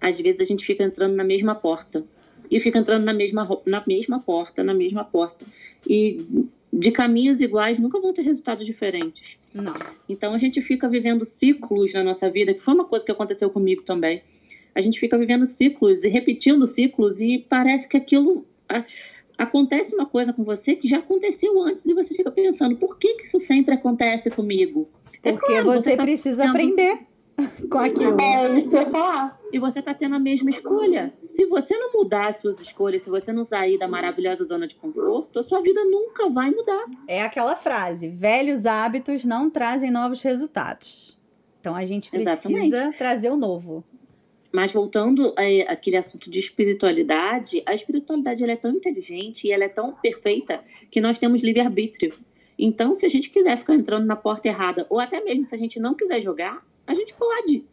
Às vezes a gente fica entrando na mesma porta. E fica entrando na mesma, na mesma porta, na mesma porta. E de caminhos iguais nunca vão ter resultados diferentes. Não. Então a gente fica vivendo ciclos na nossa vida, que foi uma coisa que aconteceu comigo também. A gente fica vivendo ciclos e repetindo ciclos e parece que aquilo acontece uma coisa com você que já aconteceu antes e você fica pensando, por que, que isso sempre acontece comigo? É Porque claro, você, você tá precisa tendo... aprender com aquilo. É isso que eu ia falar. E você está tendo a mesma escolha. Se você não mudar as suas escolhas, se você não sair da maravilhosa zona de conforto, a sua vida nunca vai mudar. É aquela frase: velhos hábitos não trazem novos resultados. Então a gente precisa Exatamente. trazer o novo. Mas voltando àquele assunto de espiritualidade, a espiritualidade ela é tão inteligente e ela é tão perfeita que nós temos livre-arbítrio. Então, se a gente quiser ficar entrando na porta errada, ou até mesmo se a gente não quiser jogar, a gente pode.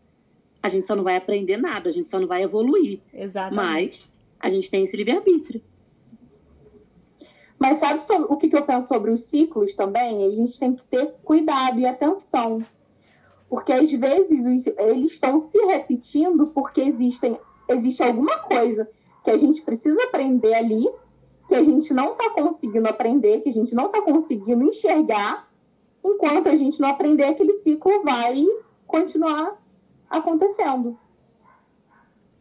A gente só não vai aprender nada, a gente só não vai evoluir. Exatamente. Mas a gente tem esse livre-arbítrio. Mas sabe sobre, o que, que eu penso sobre os ciclos também? A gente tem que ter cuidado e atenção porque às vezes eles estão se repetindo porque existem, existe alguma coisa que a gente precisa aprender ali, que a gente não está conseguindo aprender, que a gente não está conseguindo enxergar, enquanto a gente não aprender, aquele ciclo vai continuar acontecendo.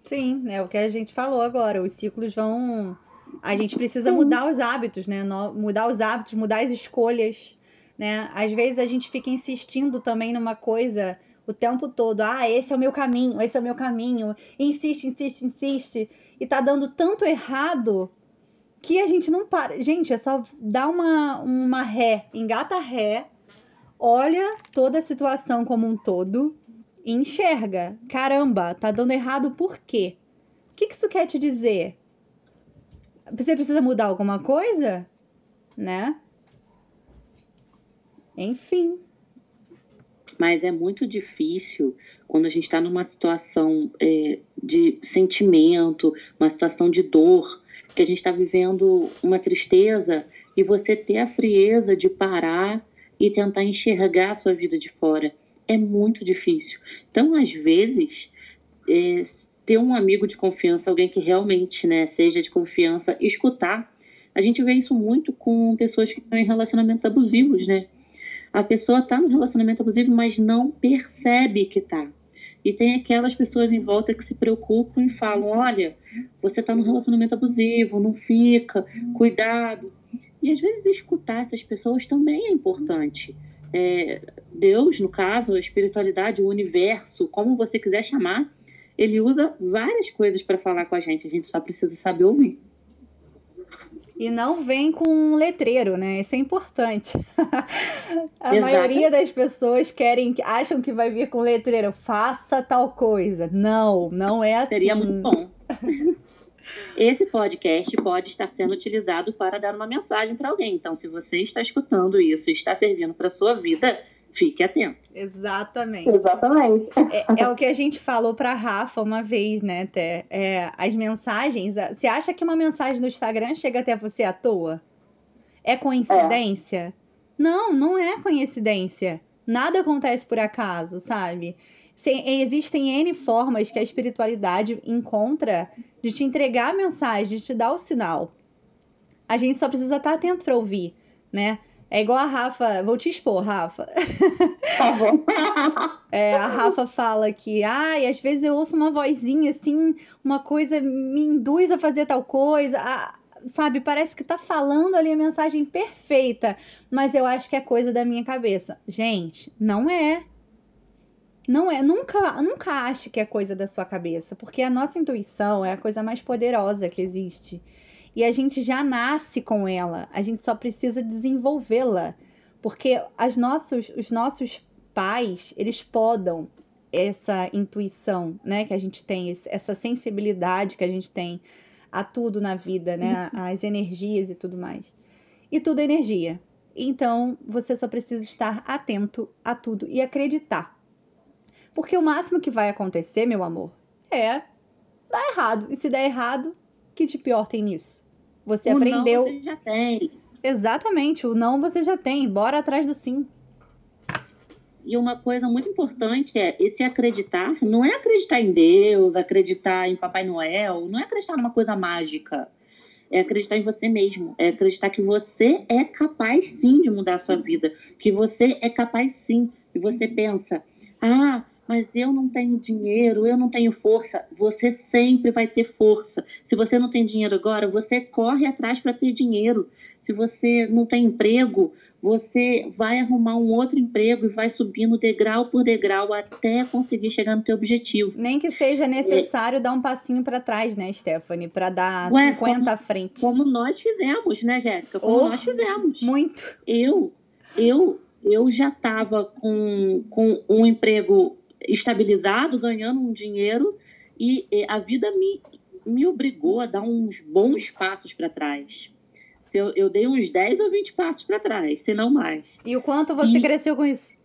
Sim, é o que a gente falou agora. Os ciclos vão. A gente precisa Sim. mudar os hábitos, né? Mudar os hábitos, mudar as escolhas né? Às vezes a gente fica insistindo também numa coisa o tempo todo. Ah, esse é o meu caminho, esse é o meu caminho. E insiste, insiste, insiste. E tá dando tanto errado que a gente não para. Gente, é só dar uma, uma ré, engata ré, olha toda a situação como um todo e enxerga. Caramba, tá dando errado por quê? O que, que isso quer te dizer? Você precisa mudar alguma coisa? Né? Enfim. Mas é muito difícil quando a gente está numa situação é, de sentimento, uma situação de dor, que a gente está vivendo uma tristeza e você ter a frieza de parar e tentar enxergar a sua vida de fora. É muito difícil. Então, às vezes, é, ter um amigo de confiança, alguém que realmente né, seja de confiança, escutar. A gente vê isso muito com pessoas que estão em relacionamentos abusivos, né? A pessoa está no relacionamento abusivo, mas não percebe que está. E tem aquelas pessoas em volta que se preocupam e falam: olha, você está no relacionamento abusivo, não fica, cuidado. E às vezes escutar essas pessoas também é importante. É, Deus, no caso, a espiritualidade, o universo, como você quiser chamar, ele usa várias coisas para falar com a gente, a gente só precisa saber ouvir. E não vem com um letreiro, né? Isso é importante. a Exato. maioria das pessoas querem, acham que vai vir com letreiro, faça tal coisa. Não, não é assim. Seria muito bom. Esse podcast pode estar sendo utilizado para dar uma mensagem para alguém. Então, se você está escutando isso e está servindo para sua vida, fique atento. Exatamente. Exatamente. É, é o que a gente falou para Rafa uma vez, né, Té? É, as mensagens. Você acha que uma mensagem no Instagram chega até você à toa? É coincidência? É. Não, não é coincidência. Nada acontece por acaso, sabe? existem N formas que a espiritualidade encontra de te entregar a mensagem, de te dar o sinal. A gente só precisa estar atento para ouvir, né? É igual a Rafa, vou te expor, Rafa. Tá bom. é, a Rafa fala que, ai, às vezes eu ouço uma vozinha assim, uma coisa me induz a fazer tal coisa. Ah, sabe, parece que tá falando ali a mensagem perfeita, mas eu acho que é coisa da minha cabeça. Gente, não é. Não é, nunca, nunca ache que é coisa da sua cabeça, porque a nossa intuição é a coisa mais poderosa que existe. E a gente já nasce com ela, a gente só precisa desenvolvê-la. Porque as nossos, os nossos pais, eles podam essa intuição, né, que a gente tem, essa sensibilidade que a gente tem a tudo na vida, né, as energias e tudo mais. E tudo é energia. Então, você só precisa estar atento a tudo e acreditar. Porque o máximo que vai acontecer, meu amor, é dar errado. E se der errado, que de pior tem nisso? Você o aprendeu. Não você já tem. Exatamente, o não você já tem. Bora atrás do sim. E uma coisa muito importante é esse acreditar, não é acreditar em Deus, acreditar em Papai Noel, não é acreditar numa coisa mágica. É acreditar em você mesmo, é acreditar que você é capaz sim de mudar a sua vida, que você é capaz sim. E você pensa: "Ah, mas eu não tenho dinheiro, eu não tenho força. Você sempre vai ter força. Se você não tem dinheiro agora, você corre atrás para ter dinheiro. Se você não tem emprego, você vai arrumar um outro emprego e vai subindo degrau por degrau até conseguir chegar no teu objetivo. Nem que seja necessário é. dar um passinho para trás, né, Stephanie, para dar Ué, 50 como, à frente. Como nós fizemos, né, Jéssica? Como oh, nós fizemos. Muito. Eu, eu, eu já estava com, com um emprego estabilizado, ganhando um dinheiro, e, a vida me, me obrigou a dar uns bons passos para trás. Se eu, eu dei uns 10 ou 20 passos para trás, se não mais. E o quanto você e cresceu com isso?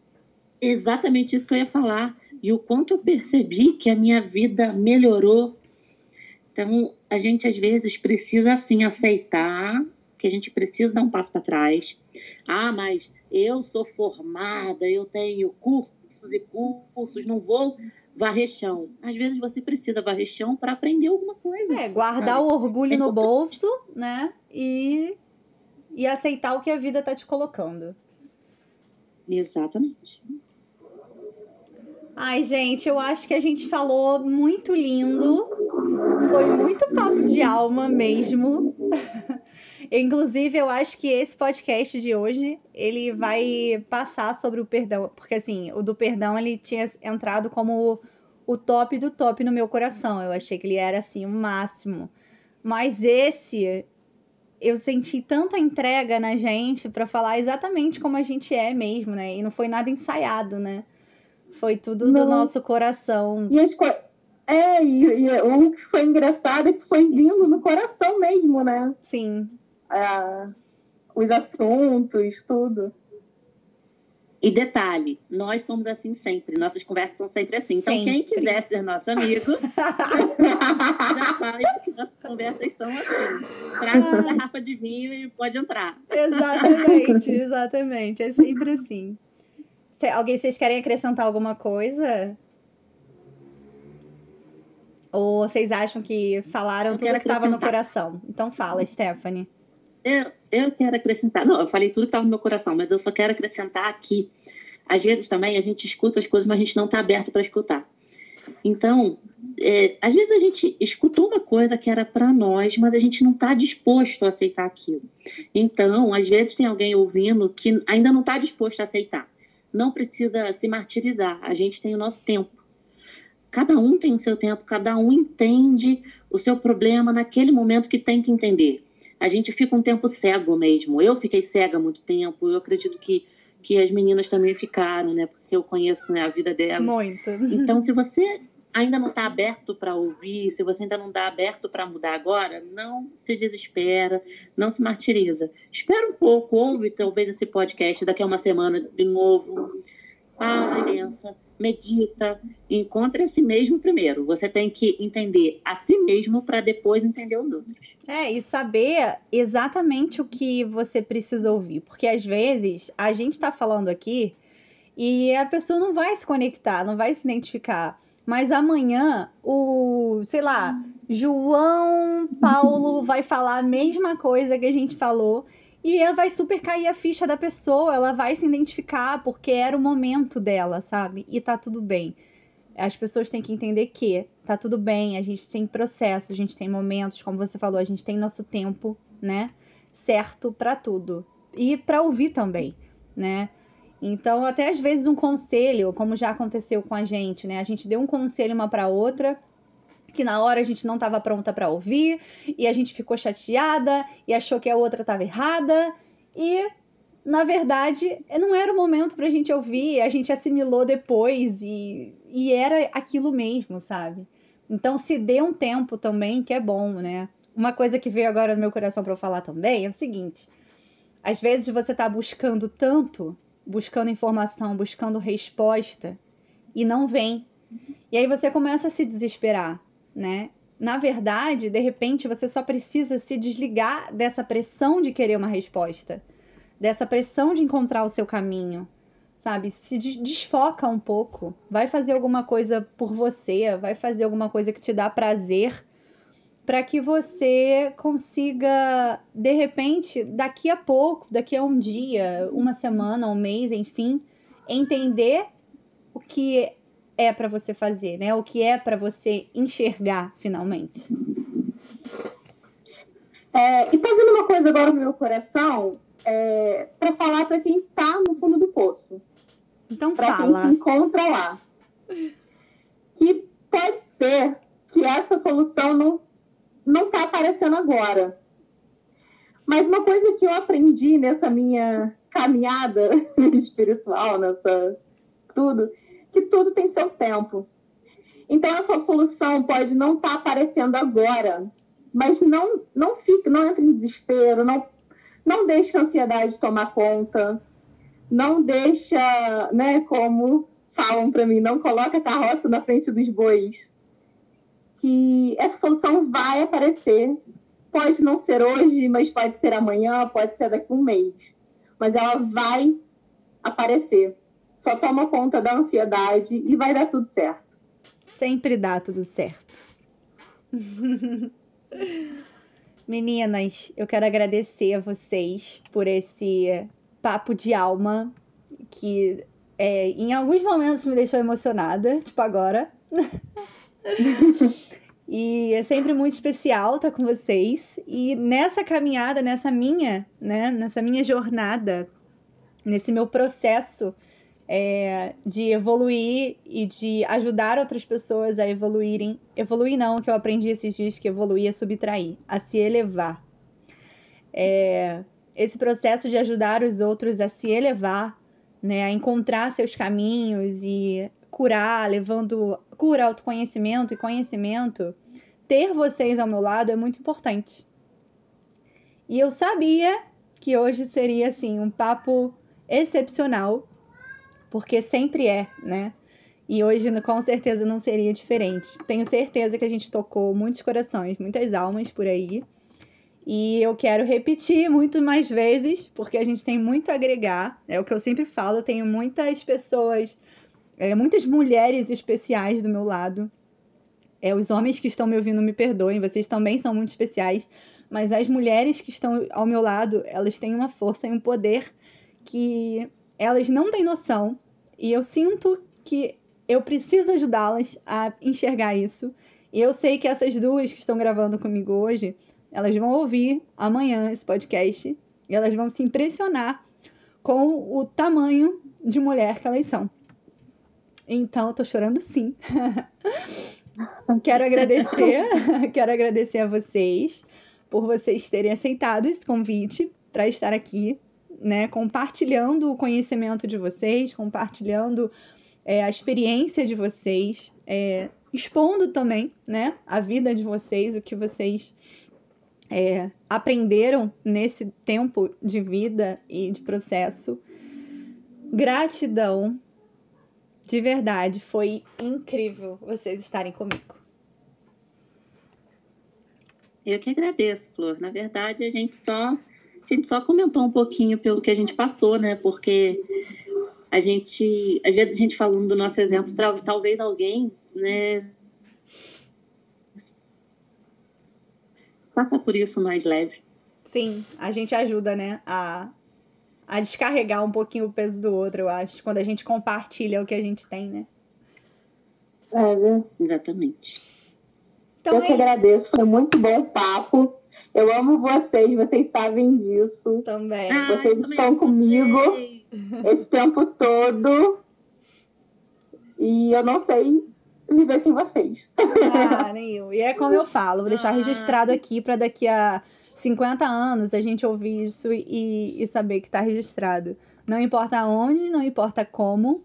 Exatamente isso que eu ia falar. E o quanto eu percebi que a minha vida melhorou. Então, a gente às vezes precisa assim aceitar que a gente precisa dar um passo para trás. Ah, mas eu sou formada, eu tenho curso cursos e cursos, não vou varrer chão. Às vezes você precisa varrer chão para aprender alguma coisa. É, guardar sabe? o orgulho é no bolso, né? E, e aceitar o que a vida tá te colocando. Exatamente. Ai, gente, eu acho que a gente falou muito lindo. Foi muito papo de alma mesmo. Inclusive, eu acho que esse podcast de hoje, ele vai passar sobre o perdão, porque assim, o do perdão ele tinha entrado como o top do top no meu coração. Eu achei que ele era assim o máximo. Mas esse eu senti tanta entrega na gente para falar exatamente como a gente é mesmo, né? E não foi nada ensaiado, né? Foi tudo não. do nosso coração. E as coisas. É, e, e o que foi engraçado é que foi vindo no coração mesmo, né? Sim. É, os assuntos, tudo. E detalhe, nós somos assim sempre, nossas conversas são sempre assim. Então, sempre. quem quiser ser nosso amigo, já sabe que nossas conversas são assim. Traz uma garrafa de vinho e pode entrar. Exatamente, exatamente. É sempre assim. Cê, alguém, vocês querem acrescentar alguma coisa? Ou vocês acham que falaram eu tudo que estava no coração? Então fala, Stephanie. Eu, eu quero acrescentar. Não, eu falei tudo que estava no meu coração, mas eu só quero acrescentar aqui. Às vezes também a gente escuta as coisas, mas a gente não está aberto para escutar. Então, é, às vezes a gente escutou uma coisa que era para nós, mas a gente não está disposto a aceitar aquilo. Então, às vezes tem alguém ouvindo que ainda não está disposto a aceitar. Não precisa se martirizar. A gente tem o nosso tempo. Cada um tem o seu tempo, cada um entende o seu problema naquele momento que tem que entender a gente fica um tempo cego mesmo. Eu fiquei cega há muito tempo, eu acredito que, que as meninas também ficaram, né? Porque eu conheço né, a vida delas. Muito. Então, se você ainda não está aberto para ouvir, se você ainda não está aberto para mudar agora, não se desespera, não se martiriza. Espera um pouco, ouve talvez esse podcast daqui a uma semana de novo. Para, pensa, medita, encontre a si mesmo primeiro. Você tem que entender a si mesmo para depois entender os outros. É, e saber exatamente o que você precisa ouvir. Porque às vezes a gente está falando aqui e a pessoa não vai se conectar, não vai se identificar. Mas amanhã, o, sei lá, João Paulo vai falar a mesma coisa que a gente falou e vai super cair a ficha da pessoa, ela vai se identificar porque era o momento dela, sabe? E tá tudo bem. As pessoas têm que entender que tá tudo bem, a gente tem processo, a gente tem momentos, como você falou, a gente tem nosso tempo, né? Certo para tudo. E para ouvir também, né? Então, até às vezes um conselho, como já aconteceu com a gente, né? A gente deu um conselho uma para outra, que na hora a gente não estava pronta para ouvir e a gente ficou chateada e achou que a outra estava errada e na verdade não era o momento para a gente ouvir, a gente assimilou depois e, e era aquilo mesmo, sabe? Então se dê um tempo também que é bom, né? Uma coisa que veio agora no meu coração para eu falar também é o seguinte: às vezes você tá buscando tanto, buscando informação, buscando resposta e não vem. E aí você começa a se desesperar né? Na verdade, de repente, você só precisa se desligar dessa pressão de querer uma resposta, dessa pressão de encontrar o seu caminho, sabe? Se desfoca um pouco, vai fazer alguma coisa por você, vai fazer alguma coisa que te dá prazer, para que você consiga, de repente, daqui a pouco, daqui a um dia, uma semana, um mês, enfim, entender o que é para você fazer, né? O que é para você enxergar finalmente. É, e tá vindo uma coisa agora no meu coração é, para falar para quem tá no fundo do poço. Então pra fala. quem se encontra lá. Que pode ser que essa solução não, não tá aparecendo agora. Mas uma coisa que eu aprendi nessa minha caminhada espiritual, nessa tudo, que tudo tem seu tempo. Então, essa solução pode não estar tá aparecendo agora, mas não, não fique, não entre em desespero, não, não deixe a ansiedade tomar conta, não deixa, né, como falam para mim, não coloca a carroça na frente dos bois. Que essa solução vai aparecer. Pode não ser hoje, mas pode ser amanhã, pode ser daqui a um mês. Mas ela vai aparecer só toma conta da ansiedade e vai dar tudo certo. Sempre dá tudo certo. Meninas, eu quero agradecer a vocês por esse papo de alma que é, em alguns momentos me deixou emocionada, tipo agora. e é sempre muito especial estar com vocês. E nessa caminhada, nessa minha, né, nessa minha jornada, nesse meu processo é, de evoluir e de ajudar outras pessoas a evoluírem. Evoluir não, que eu aprendi esses dias que evoluir é subtrair, a se elevar. é, esse processo de ajudar os outros a se elevar, né, a encontrar seus caminhos e curar, levando cura, autoconhecimento e conhecimento, ter vocês ao meu lado é muito importante. E eu sabia que hoje seria assim um papo excepcional, porque sempre é, né? E hoje com certeza não seria diferente. Tenho certeza que a gente tocou muitos corações, muitas almas por aí. E eu quero repetir muito mais vezes, porque a gente tem muito a agregar. É o que eu sempre falo, eu tenho muitas pessoas, é, muitas mulheres especiais do meu lado. É, os homens que estão me ouvindo me perdoem, vocês também são muito especiais. Mas as mulheres que estão ao meu lado, elas têm uma força e um poder que elas não têm noção. E eu sinto que eu preciso ajudá-las a enxergar isso. E eu sei que essas duas que estão gravando comigo hoje elas vão ouvir amanhã esse podcast e elas vão se impressionar com o tamanho de mulher que elas são. Então, eu tô chorando sim. quero agradecer, quero agradecer a vocês por vocês terem aceitado esse convite para estar aqui, né, compartilhando o conhecimento de vocês, compartilhando é, a experiência de vocês, é, expondo também, né, a vida de vocês, o que vocês é, aprenderam nesse tempo de vida e de processo. Gratidão, de verdade, foi incrível vocês estarem comigo. Eu que agradeço, Flor. Na verdade, a gente só a gente só comentou um pouquinho pelo que a gente passou, né? Porque a gente, às vezes a gente falando do nosso exemplo, talvez alguém, né, passa por isso mais leve. Sim, a gente ajuda, né, a, a descarregar um pouquinho o peso do outro, eu acho, quando a gente compartilha o que a gente tem, né? É, né? Exatamente. Então, eu é que isso. agradeço, foi muito bom o papo. Eu amo vocês, vocês sabem disso. Também. Ah, vocês estão comigo esse tempo todo. E eu não sei viver sem vocês. Ah, nem eu. E é como eu falo, vou deixar ah. registrado aqui para daqui a 50 anos a gente ouvir isso e, e saber que está registrado. Não importa onde, não importa como,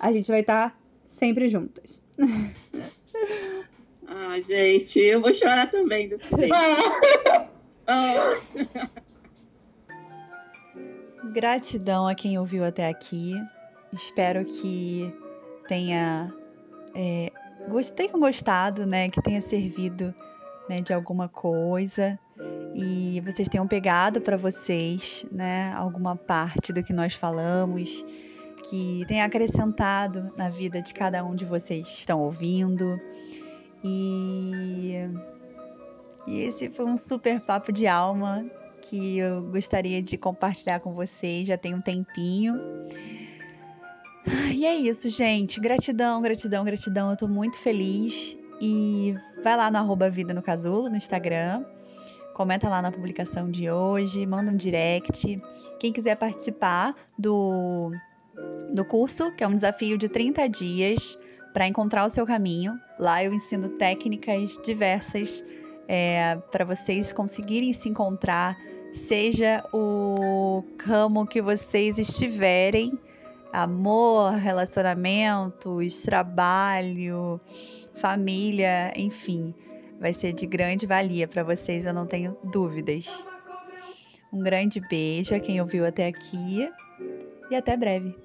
a gente vai estar tá sempre juntas. Ah, gente, eu vou chorar também desse jeito. Ah. Gratidão a quem ouviu até aqui. Espero que tenha é, tenham gostado, né? Que tenha servido né, de alguma coisa e vocês tenham pegado para vocês, né? Alguma parte do que nós falamos, que tenha acrescentado na vida de cada um de vocês que estão ouvindo. E, e esse foi um super papo de alma que eu gostaria de compartilhar com vocês já tem um tempinho. E é isso, gente. Gratidão, gratidão, gratidão. Eu tô muito feliz. E vai lá no arroba Vida no Casulo, no Instagram. Comenta lá na publicação de hoje, manda um direct. Quem quiser participar do, do curso, que é um desafio de 30 dias para encontrar o seu caminho, lá eu ensino técnicas diversas é, para vocês conseguirem se encontrar, seja o ramo que vocês estiverem amor, relacionamentos, trabalho, família, enfim, vai ser de grande valia para vocês, eu não tenho dúvidas. Um grande beijo a quem ouviu até aqui e até breve.